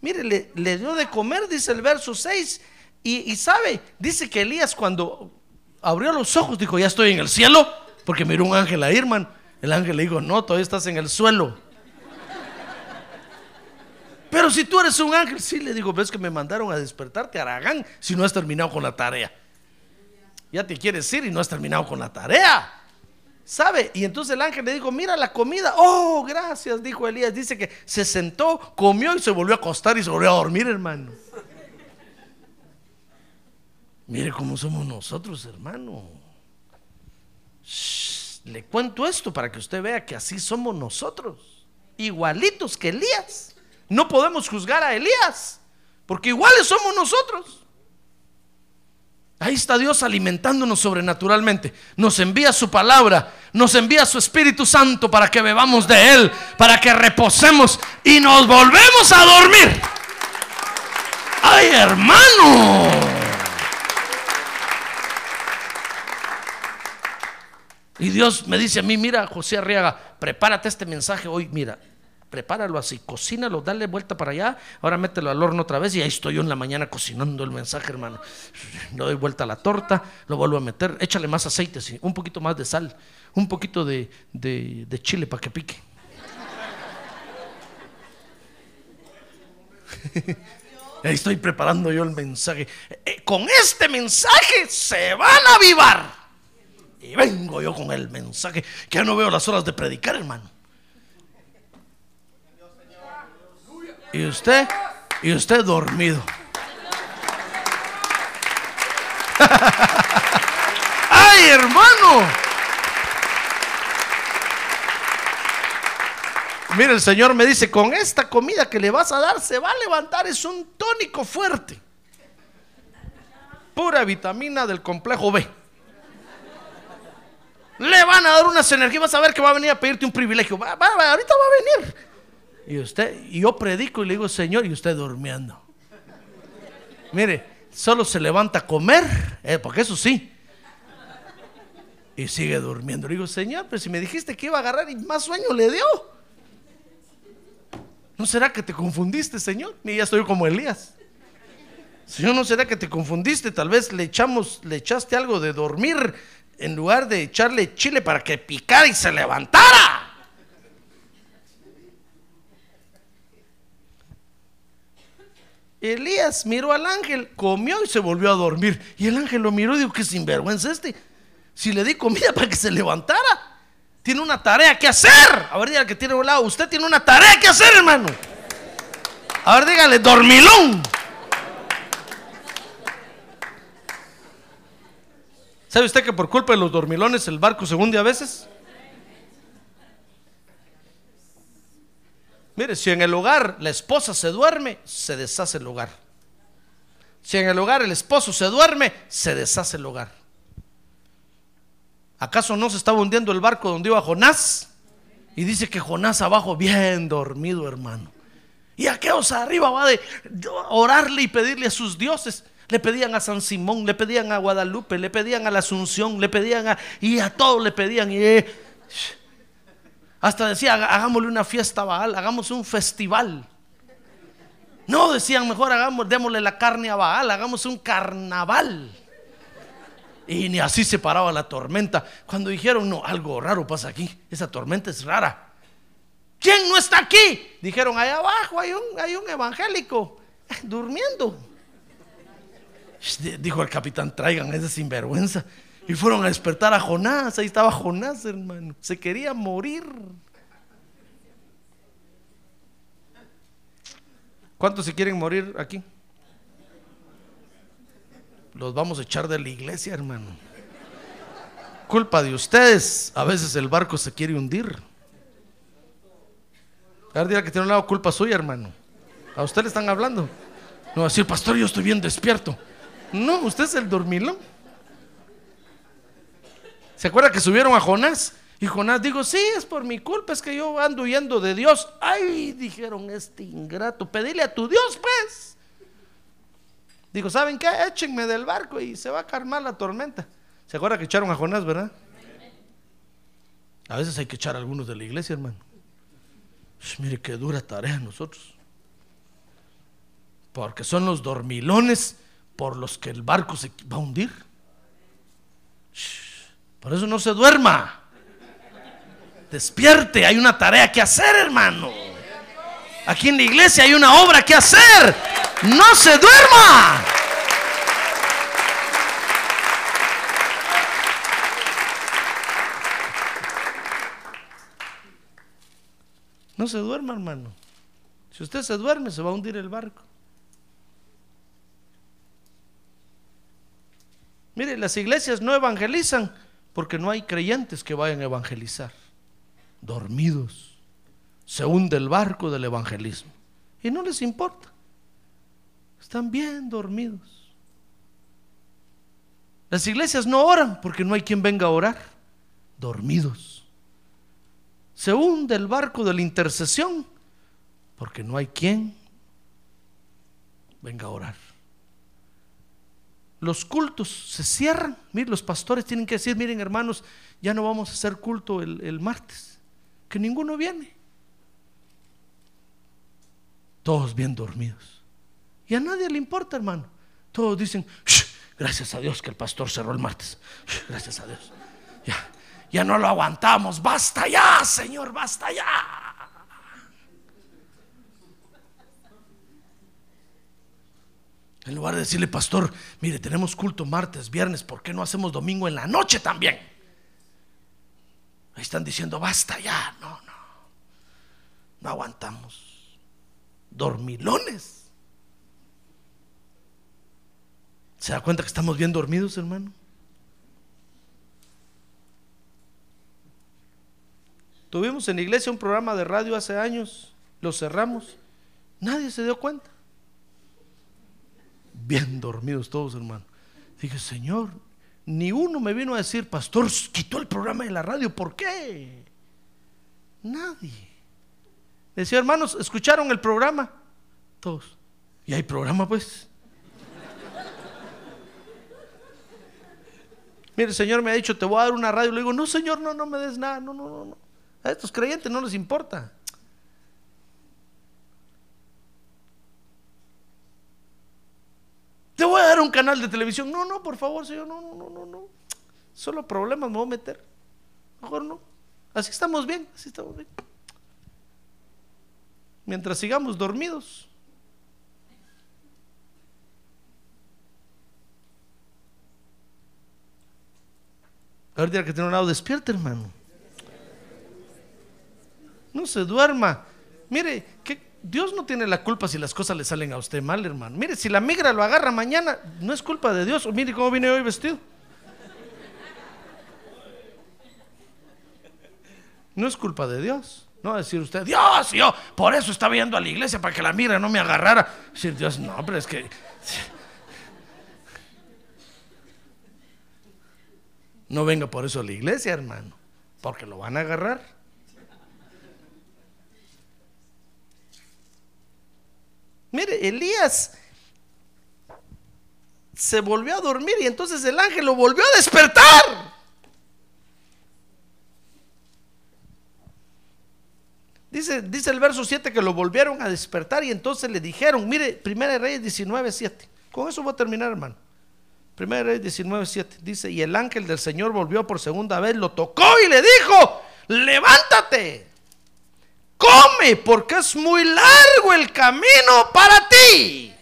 Mire, le, dio de comer, dice el verso 6. Y, sabe, dice que Elías cuando abrió los ojos dijo, ya estoy en el cielo, porque miró un ángel a Irman. El ángel le dijo, no, todavía estás en el suelo. Pero si tú eres un ángel, sí, le digo, ves que me mandaron a despertarte, Aragán, si no has terminado con la tarea. Ya te quieres ir y no has terminado con la tarea. ¿Sabe? Y entonces el ángel le dijo, mira la comida. Oh, gracias, dijo Elías. Dice que se sentó, comió y se volvió a acostar y se volvió a dormir, hermano. Mire cómo somos nosotros, hermano. le cuento esto para que usted vea que así somos nosotros. Igualitos que Elías. No podemos juzgar a Elías, porque iguales somos nosotros. Ahí está Dios alimentándonos sobrenaturalmente. Nos envía su palabra, nos envía su Espíritu Santo para que bebamos de Él, para que reposemos y nos volvemos a dormir. ¡Ay, hermano! Y Dios me dice a mí, mira, José Arriaga, prepárate este mensaje hoy, mira, prepáralo así, cocínalo, dale vuelta para allá, ahora mételo al horno otra vez y ahí estoy yo en la mañana cocinando el mensaje, hermano. Le doy vuelta a la torta, lo vuelvo a meter, échale más aceite, un poquito más de sal, un poquito de, chile para que pique. ahí estoy preparando yo el mensaje. Eh, con este mensaje se van a avivar. Y vengo yo con el mensaje, que ya no veo las horas de predicar, hermano. Y usted, y usted dormido. ¡Ay, hermano! Mire, el Señor me dice, con esta comida que le vas a dar se va a levantar, es un tónico fuerte. Pura vitamina del complejo B. Le van a dar unas energías, vas a ver que va a venir a pedirte un privilegio. Va, ahorita va a venir. Y usted, y yo predico y le digo, Señor, y usted durmiendo. Mire, solo se levanta a comer, eh, porque eso sí. Y sigue durmiendo. Le digo, Señor, pero si me dijiste que iba a agarrar y más sueño le dio. ¿No será que te confundiste, Señor? Y ya estoy como Elías. Señor, ¿no será que te confundiste? Tal vez le echamos, le echaste algo de dormir en lugar de echarle chile para que picara y se levantara. Elías miró al ángel, comió y se volvió a dormir. Y el ángel lo miró y dijo, qué sinvergüenza este. Si le di comida para que se levantara, tiene una tarea que hacer. A ver, dígale que tiene un lado, usted tiene una tarea que hacer, hermano. A ver, dígale, dormilón. ¿Sabe usted que por culpa de los dormilones el barco se hunde a veces? Mire, si en el hogar la esposa se duerme, se deshace el hogar. Si en el hogar el esposo se duerme, se deshace el hogar. ¿Acaso no se estaba hundiendo el barco donde iba Jonás? Y dice que Jonás abajo bien dormido, hermano. Y aquellos arriba va de orarle y pedirle a sus dioses. Le pedían a San Simón, le pedían a Guadalupe, le pedían a la Asunción, le pedían a... Y a todos le pedían. Y eh, hasta decía, hagámosle una fiesta a Baal, hagamos un festival. No, decían, mejor hagamos, démosle la carne a Baal, hagamos un carnaval. Y ni así se paraba la tormenta. Cuando dijeron, no, algo raro pasa aquí, esa tormenta es rara. ¿Quién no está aquí? Dijeron, allá abajo hay un, hay un evangélico durmiendo. Dijo el capitán, traigan ese sinvergüenza. Y fueron a despertar a Jonás. Ahí estaba Jonás, hermano. Se quería morir. ¿Cuántos se quieren morir aquí? Los vamos a echar de la iglesia, hermano. Culpa de ustedes. A veces el barco se quiere hundir. A ver, que tiene un lado culpa suya, hermano. A usted le están hablando. No, decir, pastor, yo estoy bien despierto. No, usted es el dormilón. ¿Se acuerda que subieron a Jonás? Y Jonás dijo, sí, es por mi culpa, es que yo ando huyendo de Dios. Ay, dijeron, este ingrato, pedile a tu Dios, pues. Dijo, ¿saben qué? Échenme del barco y se va a calmar la tormenta. ¿Se acuerda que echaron a Jonás, verdad? A veces hay que echar a algunos de la iglesia, hermano. mire qué dura tarea nosotros. Porque son los dormilones por los que el barco se va a hundir. Por eso no se duerma. Despierte, hay una tarea que hacer, hermano. Aquí en la iglesia hay una obra que hacer. No se duerma. No se duerma, hermano. Si usted se duerme, se va a hundir el barco. Mire, las iglesias no evangelizan porque no hay creyentes que vayan a evangelizar. Dormidos. Se hunde el barco del evangelismo. Y no les importa. Están bien dormidos. Las iglesias no oran porque no hay quien venga a orar. Dormidos. Se hunde el barco de la intercesión porque no hay quien venga a orar los cultos se cierran. Miren, los pastores tienen que decir, miren hermanos, ya no vamos a hacer culto el, martes, que ninguno viene. Todos bien dormidos. Y a nadie le importa, hermano. Todos dicen, gracias a Dios que el pastor cerró el martes. Gracias a Dios. Ya, ya no lo aguantamos. Basta ya, Señor, basta ya. En lugar de decirle, pastor, mire, tenemos culto martes, viernes, ¿por qué no hacemos domingo en la noche también? Ahí están diciendo, basta ya. No, no. No aguantamos. Dormilones. ¿Se da cuenta que estamos bien dormidos, hermano? Tuvimos en la iglesia un programa de radio hace años, lo cerramos, nadie se dio cuenta. Bien dormidos todos, hermano. Dije, Señor, ni uno me vino a decir, pastor, quitó el programa de la radio, ¿por qué? Nadie. Decía, hermanos, ¿escucharon el programa? Todos. ¿Y hay programa pues? Mire, el Señor me ha dicho, te voy a dar una radio. Le digo, no, Señor, no, no me des nada. No, no, no, no. A estos creyentes no les importa. Voy a dar un canal de televisión. No, no, por favor, Señor, no, no, no, no, no. Solo problemas me voy a meter. Mejor no. Así estamos bien, así estamos bien. Mientras sigamos dormidos. Ahorita que tiene un lado, despierta, hermano. No se duerma. Mire, que Dios no tiene la culpa si las cosas le salen a usted mal, hermano. Mire, si la migra lo agarra mañana, no es culpa de Dios. Mire cómo vine hoy vestido. No es culpa de Dios. No a decir usted, Dios, yo por eso estaba viendo a la iglesia para que la migra no me agarrara. Decir Dios, no, pero es que. No venga por eso a la iglesia, hermano, porque lo van a agarrar. Mire, Elías se volvió a dormir y entonces el ángel lo volvió a despertar. Dice, dice el verso 7 que lo volvieron a despertar y entonces le dijeron, mire, 1 Reyes 19, 7. Con eso voy a terminar, hermano. 1 Reyes 19, 7. Dice, y el ángel del Señor volvió por segunda vez, lo tocó y le dijo, levántate come, porque es muy largo el camino para ti.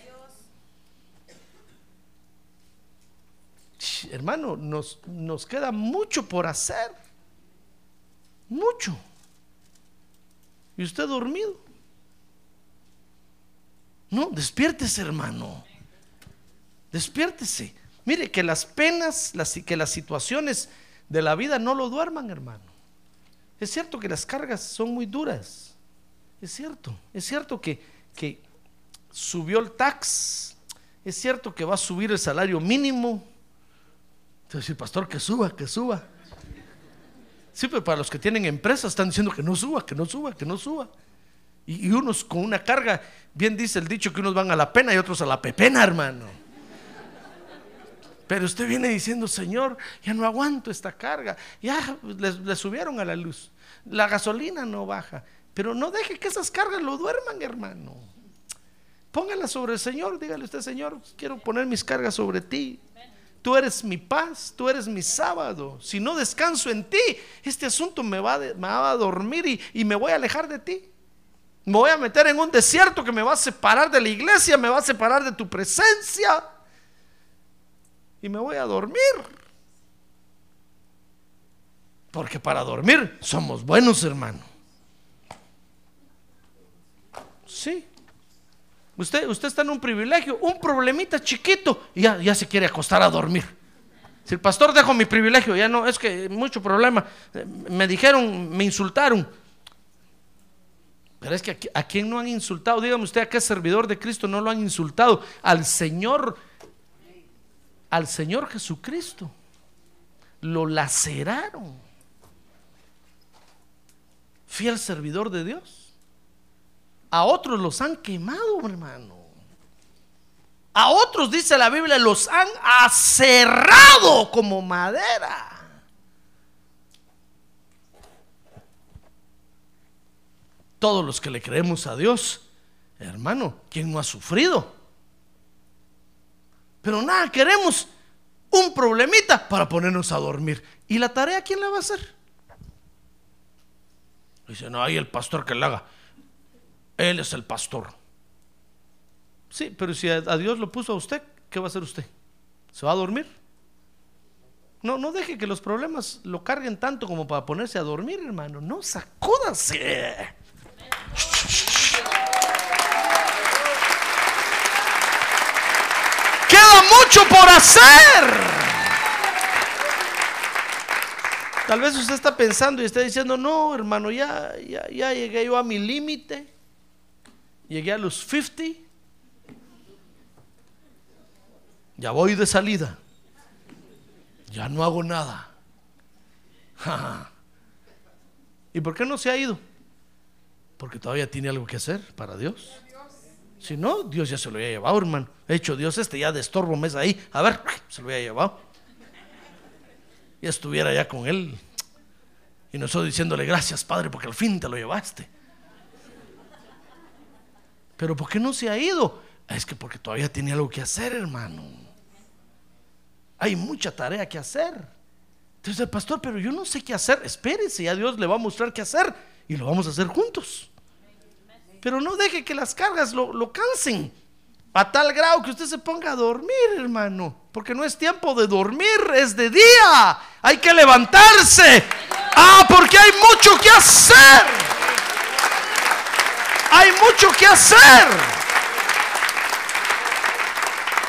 Hermano, nos, nos queda mucho por hacer. Mucho. ¿Y usted dormido? No, despiértese, hermano. Despiértese. Mire que las penas, las, que las situaciones de la vida no lo duerman, hermano. Es cierto que las cargas son muy duras. Es cierto. Es cierto que, que subió el tax. Es cierto que va a subir el salario mínimo. Entonces, pastor, que suba, que suba. Sí, pero para los que tienen empresas están diciendo que no suba, que no suba, que no suba. Y, y, unos con una carga, bien dice el dicho que unos van a la pena y otros a la pepena, hermano. Pero usted viene diciendo, Señor, ya no aguanto esta carga. Ya le subieron a la luz. La gasolina no baja. Pero no deje que esas cargas lo duerman, hermano. Póngala sobre el Señor. Dígale usted, Señor, quiero poner mis cargas sobre ti. Tú eres mi paz, tú eres mi sábado. Si no descanso en ti, este asunto me va, me va a dormir y, y me voy a alejar de ti. Me voy a meter en un desierto que me va a separar de la iglesia, me va a separar de tu presencia. Y me voy a dormir. Porque para dormir somos buenos, hermano. Sí. Usted, usted está en un privilegio, un problemita chiquito, y ya, ya se quiere acostar a dormir. Si el pastor dejó mi privilegio, ya no, es que mucho problema. Me dijeron, me insultaron. Pero es que a, a quién no han insultado, dígame usted a qué servidor de Cristo no lo han insultado. Al Señor, al Señor Jesucristo. Lo laceraron. Fiel servidor de Dios. A otros los han quemado, hermano. A otros, dice la Biblia, los han aserrado como madera. Todos los que le creemos a Dios, hermano, ¿quién no ha sufrido? Pero nada, queremos un problemita para ponernos a dormir. ¿Y la tarea quién la va a hacer? Dice, no, hay el pastor que la haga. Él es el pastor. Sí, pero si a, Dios lo puso a usted, ¿qué va a hacer usted? ¿Se va a dormir? No, no deje que los problemas lo carguen tanto como para ponerse a dormir, hermano. No, sacúdase. Queda mucho por hacer. Tal vez usted está pensando y está diciendo, no, hermano, ya, ya, ya llegué yo a mi límite. Llegué a los 50. Ya voy de salida. Ya no hago nada. ¿Y por qué no se ha ido? Porque todavía tiene algo que hacer para Dios. Si no, Dios ya se lo había llevado, hermano. He hecho Dios este ya de estorbo mes ahí. A ver, se lo había llevado. Ya estuviera ya con él. Y nosotros diciéndole gracias, Padre, porque al fin te lo llevaste. Pero ¿por qué no se ha ido? Es que porque todavía tiene algo que hacer, hermano. Hay mucha tarea que hacer. Entonces el pastor, pero yo no sé qué hacer. Espérese, ya Dios le va a mostrar qué hacer y lo vamos a hacer juntos. Pero no deje que las cargas lo, lo cansen a tal grado que usted se ponga a dormir, hermano. Porque no es tiempo de dormir, es de día. Hay que levantarse. Ah, porque hay mucho que hacer. Hay mucho que hacer.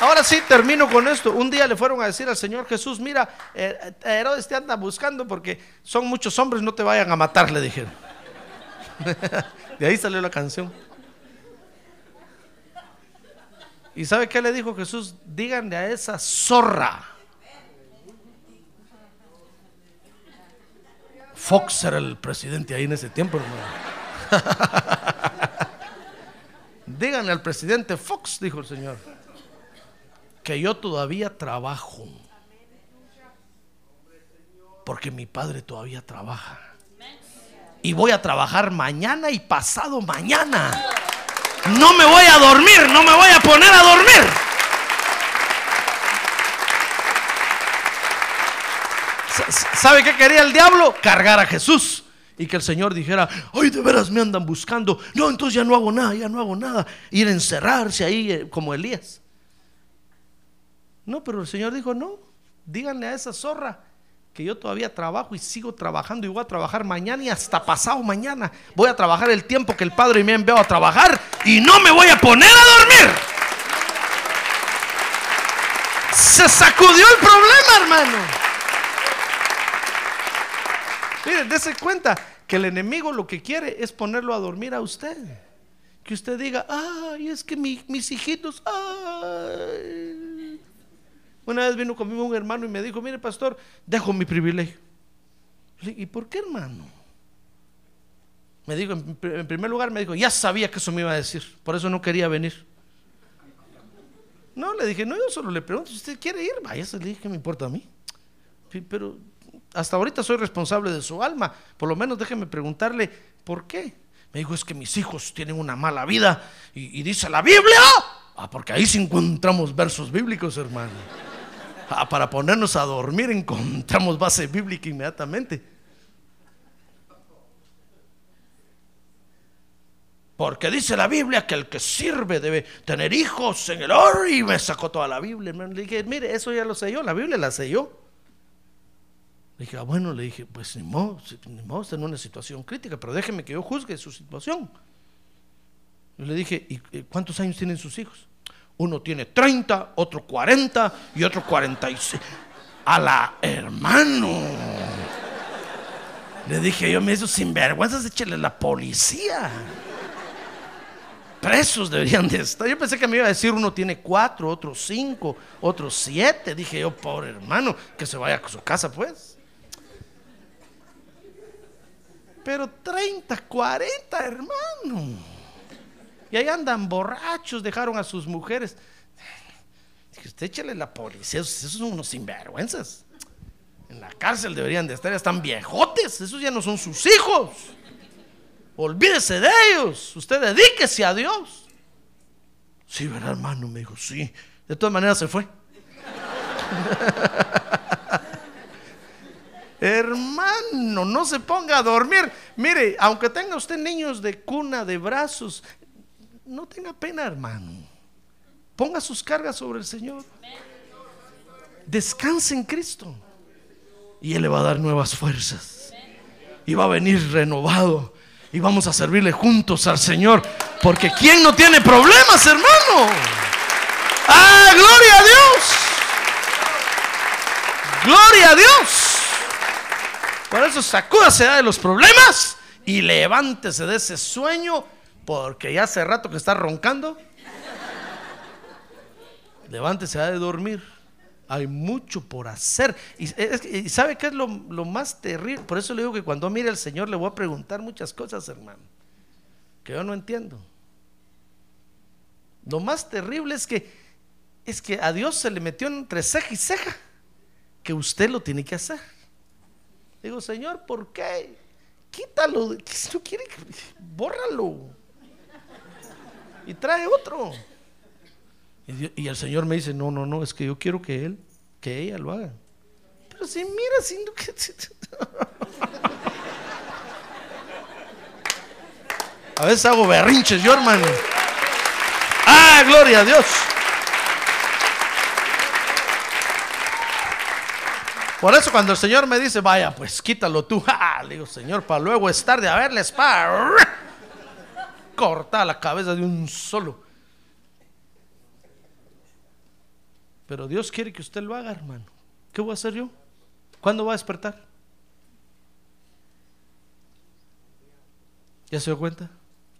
Ahora sí, termino con esto. Un día le fueron a decir al Señor Jesús, mira, eh, Herodes te anda buscando porque son muchos hombres, no te vayan a matar, le dijeron. De ahí salió la canción. ¿Y sabe qué le dijo Jesús? Díganle a esa zorra. Fox era el presidente ahí en ese tiempo, hermano. Díganle al presidente Fox, dijo el Señor, que yo todavía trabajo. Porque mi padre todavía trabaja. Y voy a trabajar mañana y pasado mañana. No me voy a dormir, no me voy a poner a dormir. ¿Sabe qué quería el diablo? Cargar a Jesús. Y que el Señor dijera, ay, de veras me andan buscando. No, entonces ya no hago nada, ya no hago nada. Ir a encerrarse ahí eh, como Elías. No, pero el Señor dijo, no, díganle a esa zorra que yo todavía trabajo y sigo trabajando y voy a trabajar mañana y hasta pasado mañana. Voy a trabajar el tiempo que el Padre me ha enviado a trabajar y no me voy a poner a dormir. Se sacudió el problema, hermano. Miren, dése cuenta que el enemigo lo que quiere es ponerlo a dormir a usted. Que usted diga, ay, es que mis hijitos, ay una vez vino conmigo un hermano y me dijo, mire pastor, dejo mi privilegio. ¿Y por qué hermano? Me dijo, en primer lugar me dijo, ya sabía que eso me iba a decir, por eso no quería venir. No, le dije, no, yo solo le pregunto, si usted quiere ir, vaya, le dije, ¿qué me importa a mí? Pero hasta ahorita soy responsable de su alma, por lo menos déjeme preguntarle, ¿por qué? Me dijo, es que mis hijos tienen una mala vida y, dice la Biblia. Ah, porque ahí sí encontramos versos bíblicos, hermano. Ah, para ponernos a dormir encontramos base bíblica inmediatamente. Porque dice la Biblia que el que sirve debe tener hijos en el oro y me sacó toda la Biblia. Le dije, mire, eso ya lo sé yo, la Biblia la sé yo. Le dije, ah, bueno, le dije, pues ni modo, ni modo, está en una situación crítica, pero déjeme que yo juzgue su situación. le dije, ¿y cuántos años tienen sus hijos? Uno tiene 30, otro 40 y otro 46. A la hermano. Le dije yo, me hizo sinvergüenzas, échale la policía. Presos deberían de estar. Yo pensé que me iba a decir uno tiene cuatro, otro cinco, otro siete. Dije yo, pobre hermano, que se vaya a su casa pues. Pero 30, 40, hermano. Y ahí andan borrachos, dejaron a sus mujeres. Dije, usted échale la policía, esos son unos sinvergüenzas. En la cárcel deberían de estar, ya están viejotes, esos ya no son sus hijos. Olvídese de ellos, usted dedíquese a Dios. Sí, ¿verdad, hermano? Me dijo, sí. De todas maneras se fue. Hermano, no se ponga a dormir. Mire, aunque tenga usted niños de cuna, de brazos, no tenga pena, hermano. Ponga sus cargas sobre el Señor. Descanse en Cristo. Y Él le va a dar nuevas fuerzas. Y va a venir renovado. Y vamos a servirle juntos al Señor. Porque ¿quién no tiene problemas, hermano? ¡Ah, gloria a Dios! ¡Gloria a Dios! Por eso sacúdase de los problemas y levántese de ese sueño, porque ya hace rato que está roncando. Levántese de dormir. Hay mucho por hacer. Y, sabe qué es lo, lo, más terrible. Por eso le digo que cuando mire al Señor le voy a preguntar muchas cosas, hermano, que yo no entiendo. Lo más terrible es que es que a Dios se le metió entre ceja y ceja que usted lo tiene que hacer. Digo, Señor, ¿por qué? Quítalo, si no quiere, bórralo. Y trae otro. Y, el Señor me dice, no, no, no, es que yo quiero que él, que ella lo haga. Pero si mira, si no que... A veces hago berrinches yo, hermano. Ah, gloria a Dios. Por eso cuando el Señor me dice, vaya, pues quítalo tú. le digo, Señor, para luego es tarde. A ver, la espada. Corta la cabeza de un solo. Pero Dios quiere que usted lo haga, hermano. ¿Qué voy a hacer yo? ¿Cuándo va a despertar? ¿Ya se dio cuenta?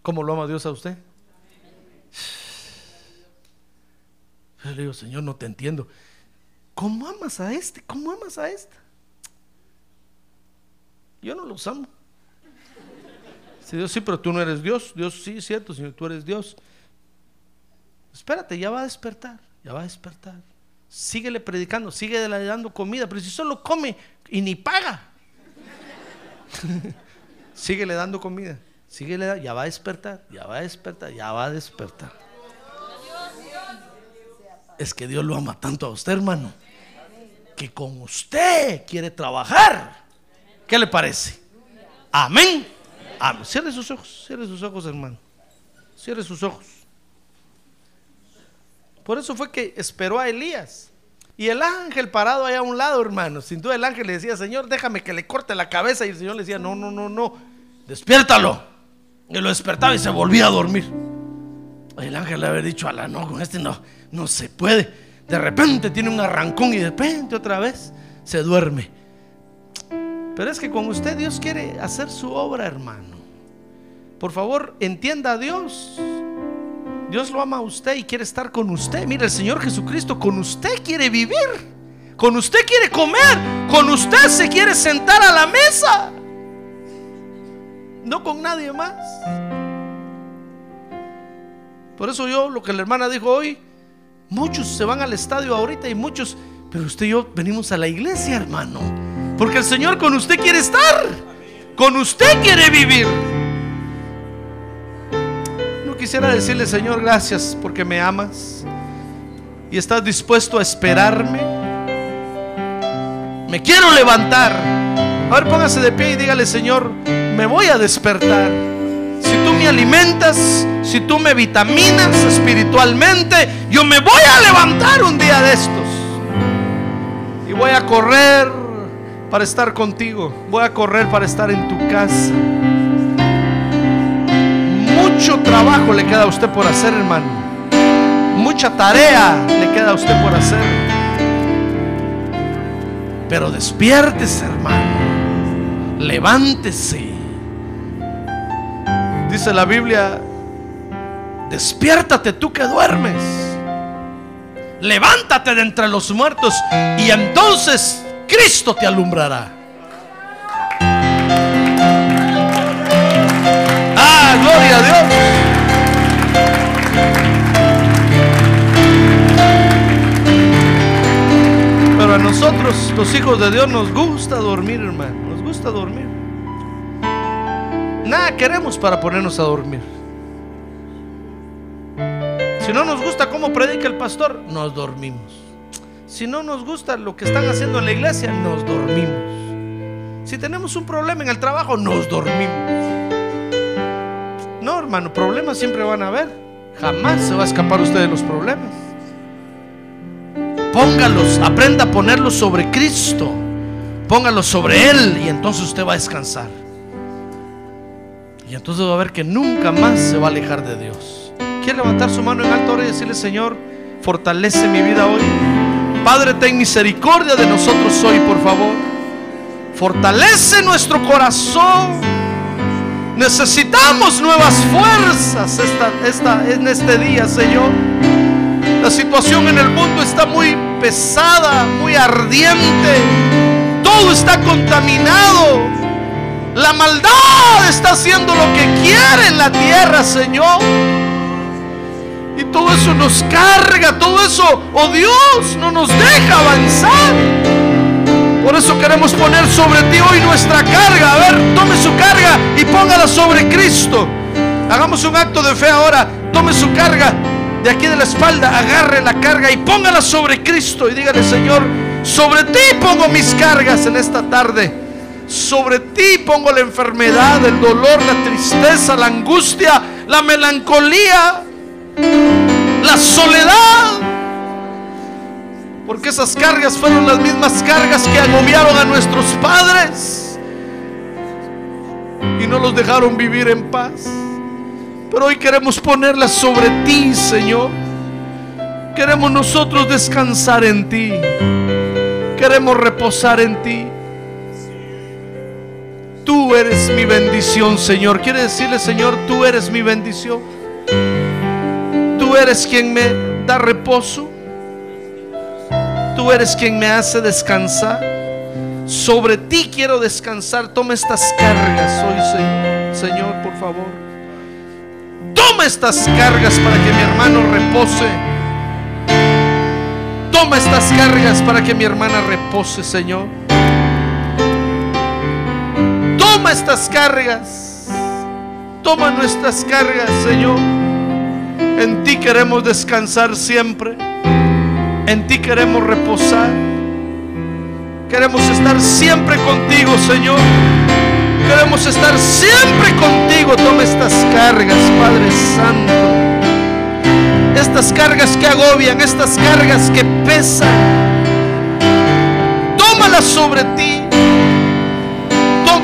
¿Cómo lo ama Dios a usted? Le digo, Señor, no te entiendo. ¿Cómo amas a este? ¿Cómo amas a esta? Yo no los amo. Si Dios sí, pero tú no eres Dios. Dios sí, cierto, Señor, tú eres Dios. Espérate, ya va a despertar, ya va a despertar. Síguele predicando, sigue dando comida, pero si solo come y ni paga. síguele dando comida, síguele, ya va a despertar, ya va a despertar, ya va a despertar. Es que Dios lo ama tanto a usted, hermano que con usted quiere trabajar. ¿Qué le parece? Amén. Amén. Cierre sus ojos, cierre sus ojos, hermano. Cierre sus ojos. Por eso fue que esperó a Elías. Y el ángel parado ahí a un lado, hermano. Sin duda el ángel le decía, Señor, déjame que le corte la cabeza. Y el Señor le decía, no, no, no, no, despiértalo. Y lo despertaba y se volvía a dormir. El ángel le había dicho, ala, no, con este no, no se puede de repente tiene un arrancón y de repente otra vez se duerme. Pero es que con usted Dios quiere hacer su obra, hermano. Por favor, entienda a Dios. Dios lo ama a usted y quiere estar con usted. Mire, el Señor Jesucristo con usted quiere vivir. Con usted quiere comer. Con usted se quiere sentar a la mesa. No con nadie más. Por eso yo, lo que la hermana dijo hoy, Muchos se van al estadio ahorita y muchos, pero usted y yo venimos a la iglesia, hermano. Porque el Señor con usted quiere estar. Con usted quiere vivir. No quisiera decirle, Señor, gracias porque me amas y estás dispuesto a esperarme. Me quiero levantar. A ver, póngase de pie y dígale, Señor, me voy a despertar me alimentas, si tú me vitaminas espiritualmente, yo me voy a levantar un día de estos. Y voy a correr para estar contigo. Voy a correr para estar en tu casa. Mucho trabajo le queda a usted por hacer, hermano. Mucha tarea le queda a usted por hacer. Pero despiértese, hermano. Levántese Dice la Biblia, despiértate tú que duermes. Levántate de entre los muertos y entonces Cristo te alumbrará. Ah, gloria a Dios. Pero a nosotros, los hijos de Dios, nos gusta dormir, hermano. Nos gusta dormir. Nada queremos para ponernos a dormir. Si no nos gusta cómo predica el pastor, nos dormimos. Si no nos gusta lo que están haciendo en la iglesia, nos dormimos. Si tenemos un problema en el trabajo, nos dormimos. No, hermano, problemas siempre van a haber. Jamás se va a escapar usted de los problemas. Póngalos, aprenda a ponerlos sobre Cristo. Póngalos sobre Él y entonces usted va a descansar. Y entonces va a ver que nunca más se va a alejar de Dios. ¿Quiere levantar su mano en alto ahora y decirle, Señor, fortalece mi vida hoy? Padre, ten misericordia de nosotros hoy, por favor. Fortalece nuestro corazón. Necesitamos nuevas fuerzas esta, esta, en este día, Señor. La situación en el mundo está muy pesada, muy ardiente. Todo está contaminado. La maldad está haciendo lo que quiere en la tierra, Señor. Y todo eso nos carga, todo eso, oh Dios, no nos deja avanzar. Por eso queremos poner sobre ti hoy nuestra carga. A ver, tome su carga y póngala sobre Cristo. Hagamos un acto de fe ahora. Tome su carga de aquí de la espalda, agarre la carga y póngala sobre Cristo y dígale, Señor, sobre ti pongo mis cargas en esta tarde. Sobre ti pongo la enfermedad, el dolor, la tristeza, la angustia, la melancolía, la soledad. Porque esas cargas fueron las mismas cargas que agobiaron a nuestros padres y no los dejaron vivir en paz. Pero hoy queremos ponerlas sobre ti, Señor. Queremos nosotros descansar en ti. Queremos reposar en ti. Tú eres mi bendición, Señor. Quiere decirle, Señor, tú eres mi bendición. Tú eres quien me da reposo. Tú eres quien me hace descansar. Sobre ti quiero descansar. Toma estas cargas hoy, Señor, por favor. Toma estas cargas para que mi hermano repose. Toma estas cargas para que mi hermana repose, Señor. Toma estas cargas. Toma nuestras cargas, Señor. En ti queremos descansar siempre. En ti queremos reposar. Queremos estar siempre contigo, Señor. Queremos estar siempre contigo. Toma estas cargas, Padre Santo. Estas cargas que agobian, estas cargas que pesan. Tómalas sobre ti.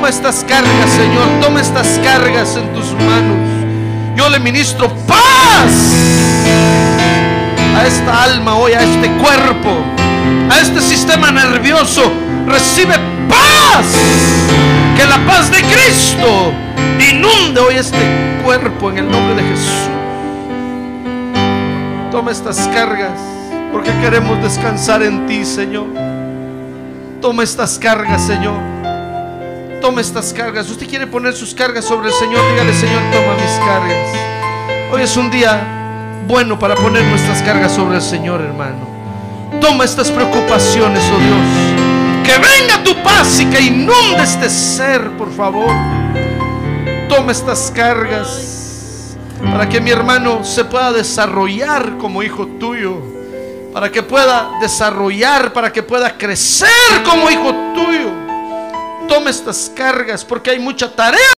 Toma estas cargas, Señor. Toma estas cargas en tus manos. Yo le ministro paz a esta alma hoy, a este cuerpo, a este sistema nervioso. Recibe paz que la paz de Cristo inunde hoy este cuerpo en el nombre de Jesús. Toma estas cargas porque queremos descansar en ti, Señor. Toma estas cargas, Señor. Toma estas cargas. Usted quiere poner sus cargas sobre el Señor. Dígale, Señor, toma mis cargas. Hoy es un día bueno para poner nuestras cargas sobre el Señor, hermano. Toma estas preocupaciones, oh Dios. Que venga tu paz y que inunde este ser, por favor. Toma estas cargas para que mi hermano se pueda desarrollar como hijo tuyo. Para que pueda desarrollar, para que pueda crecer como hijo tuyo. Toma estas cargas porque hay mucha tarea.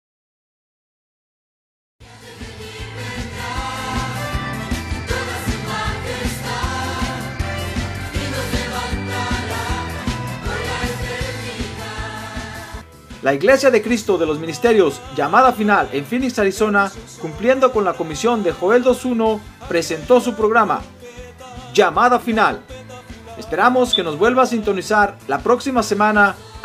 La Iglesia de Cristo de los Ministerios, llamada final en Phoenix, Arizona, cumpliendo con la comisión de Joel 2.1, presentó su programa, Llamada Final. Esperamos que nos vuelva a sintonizar la próxima semana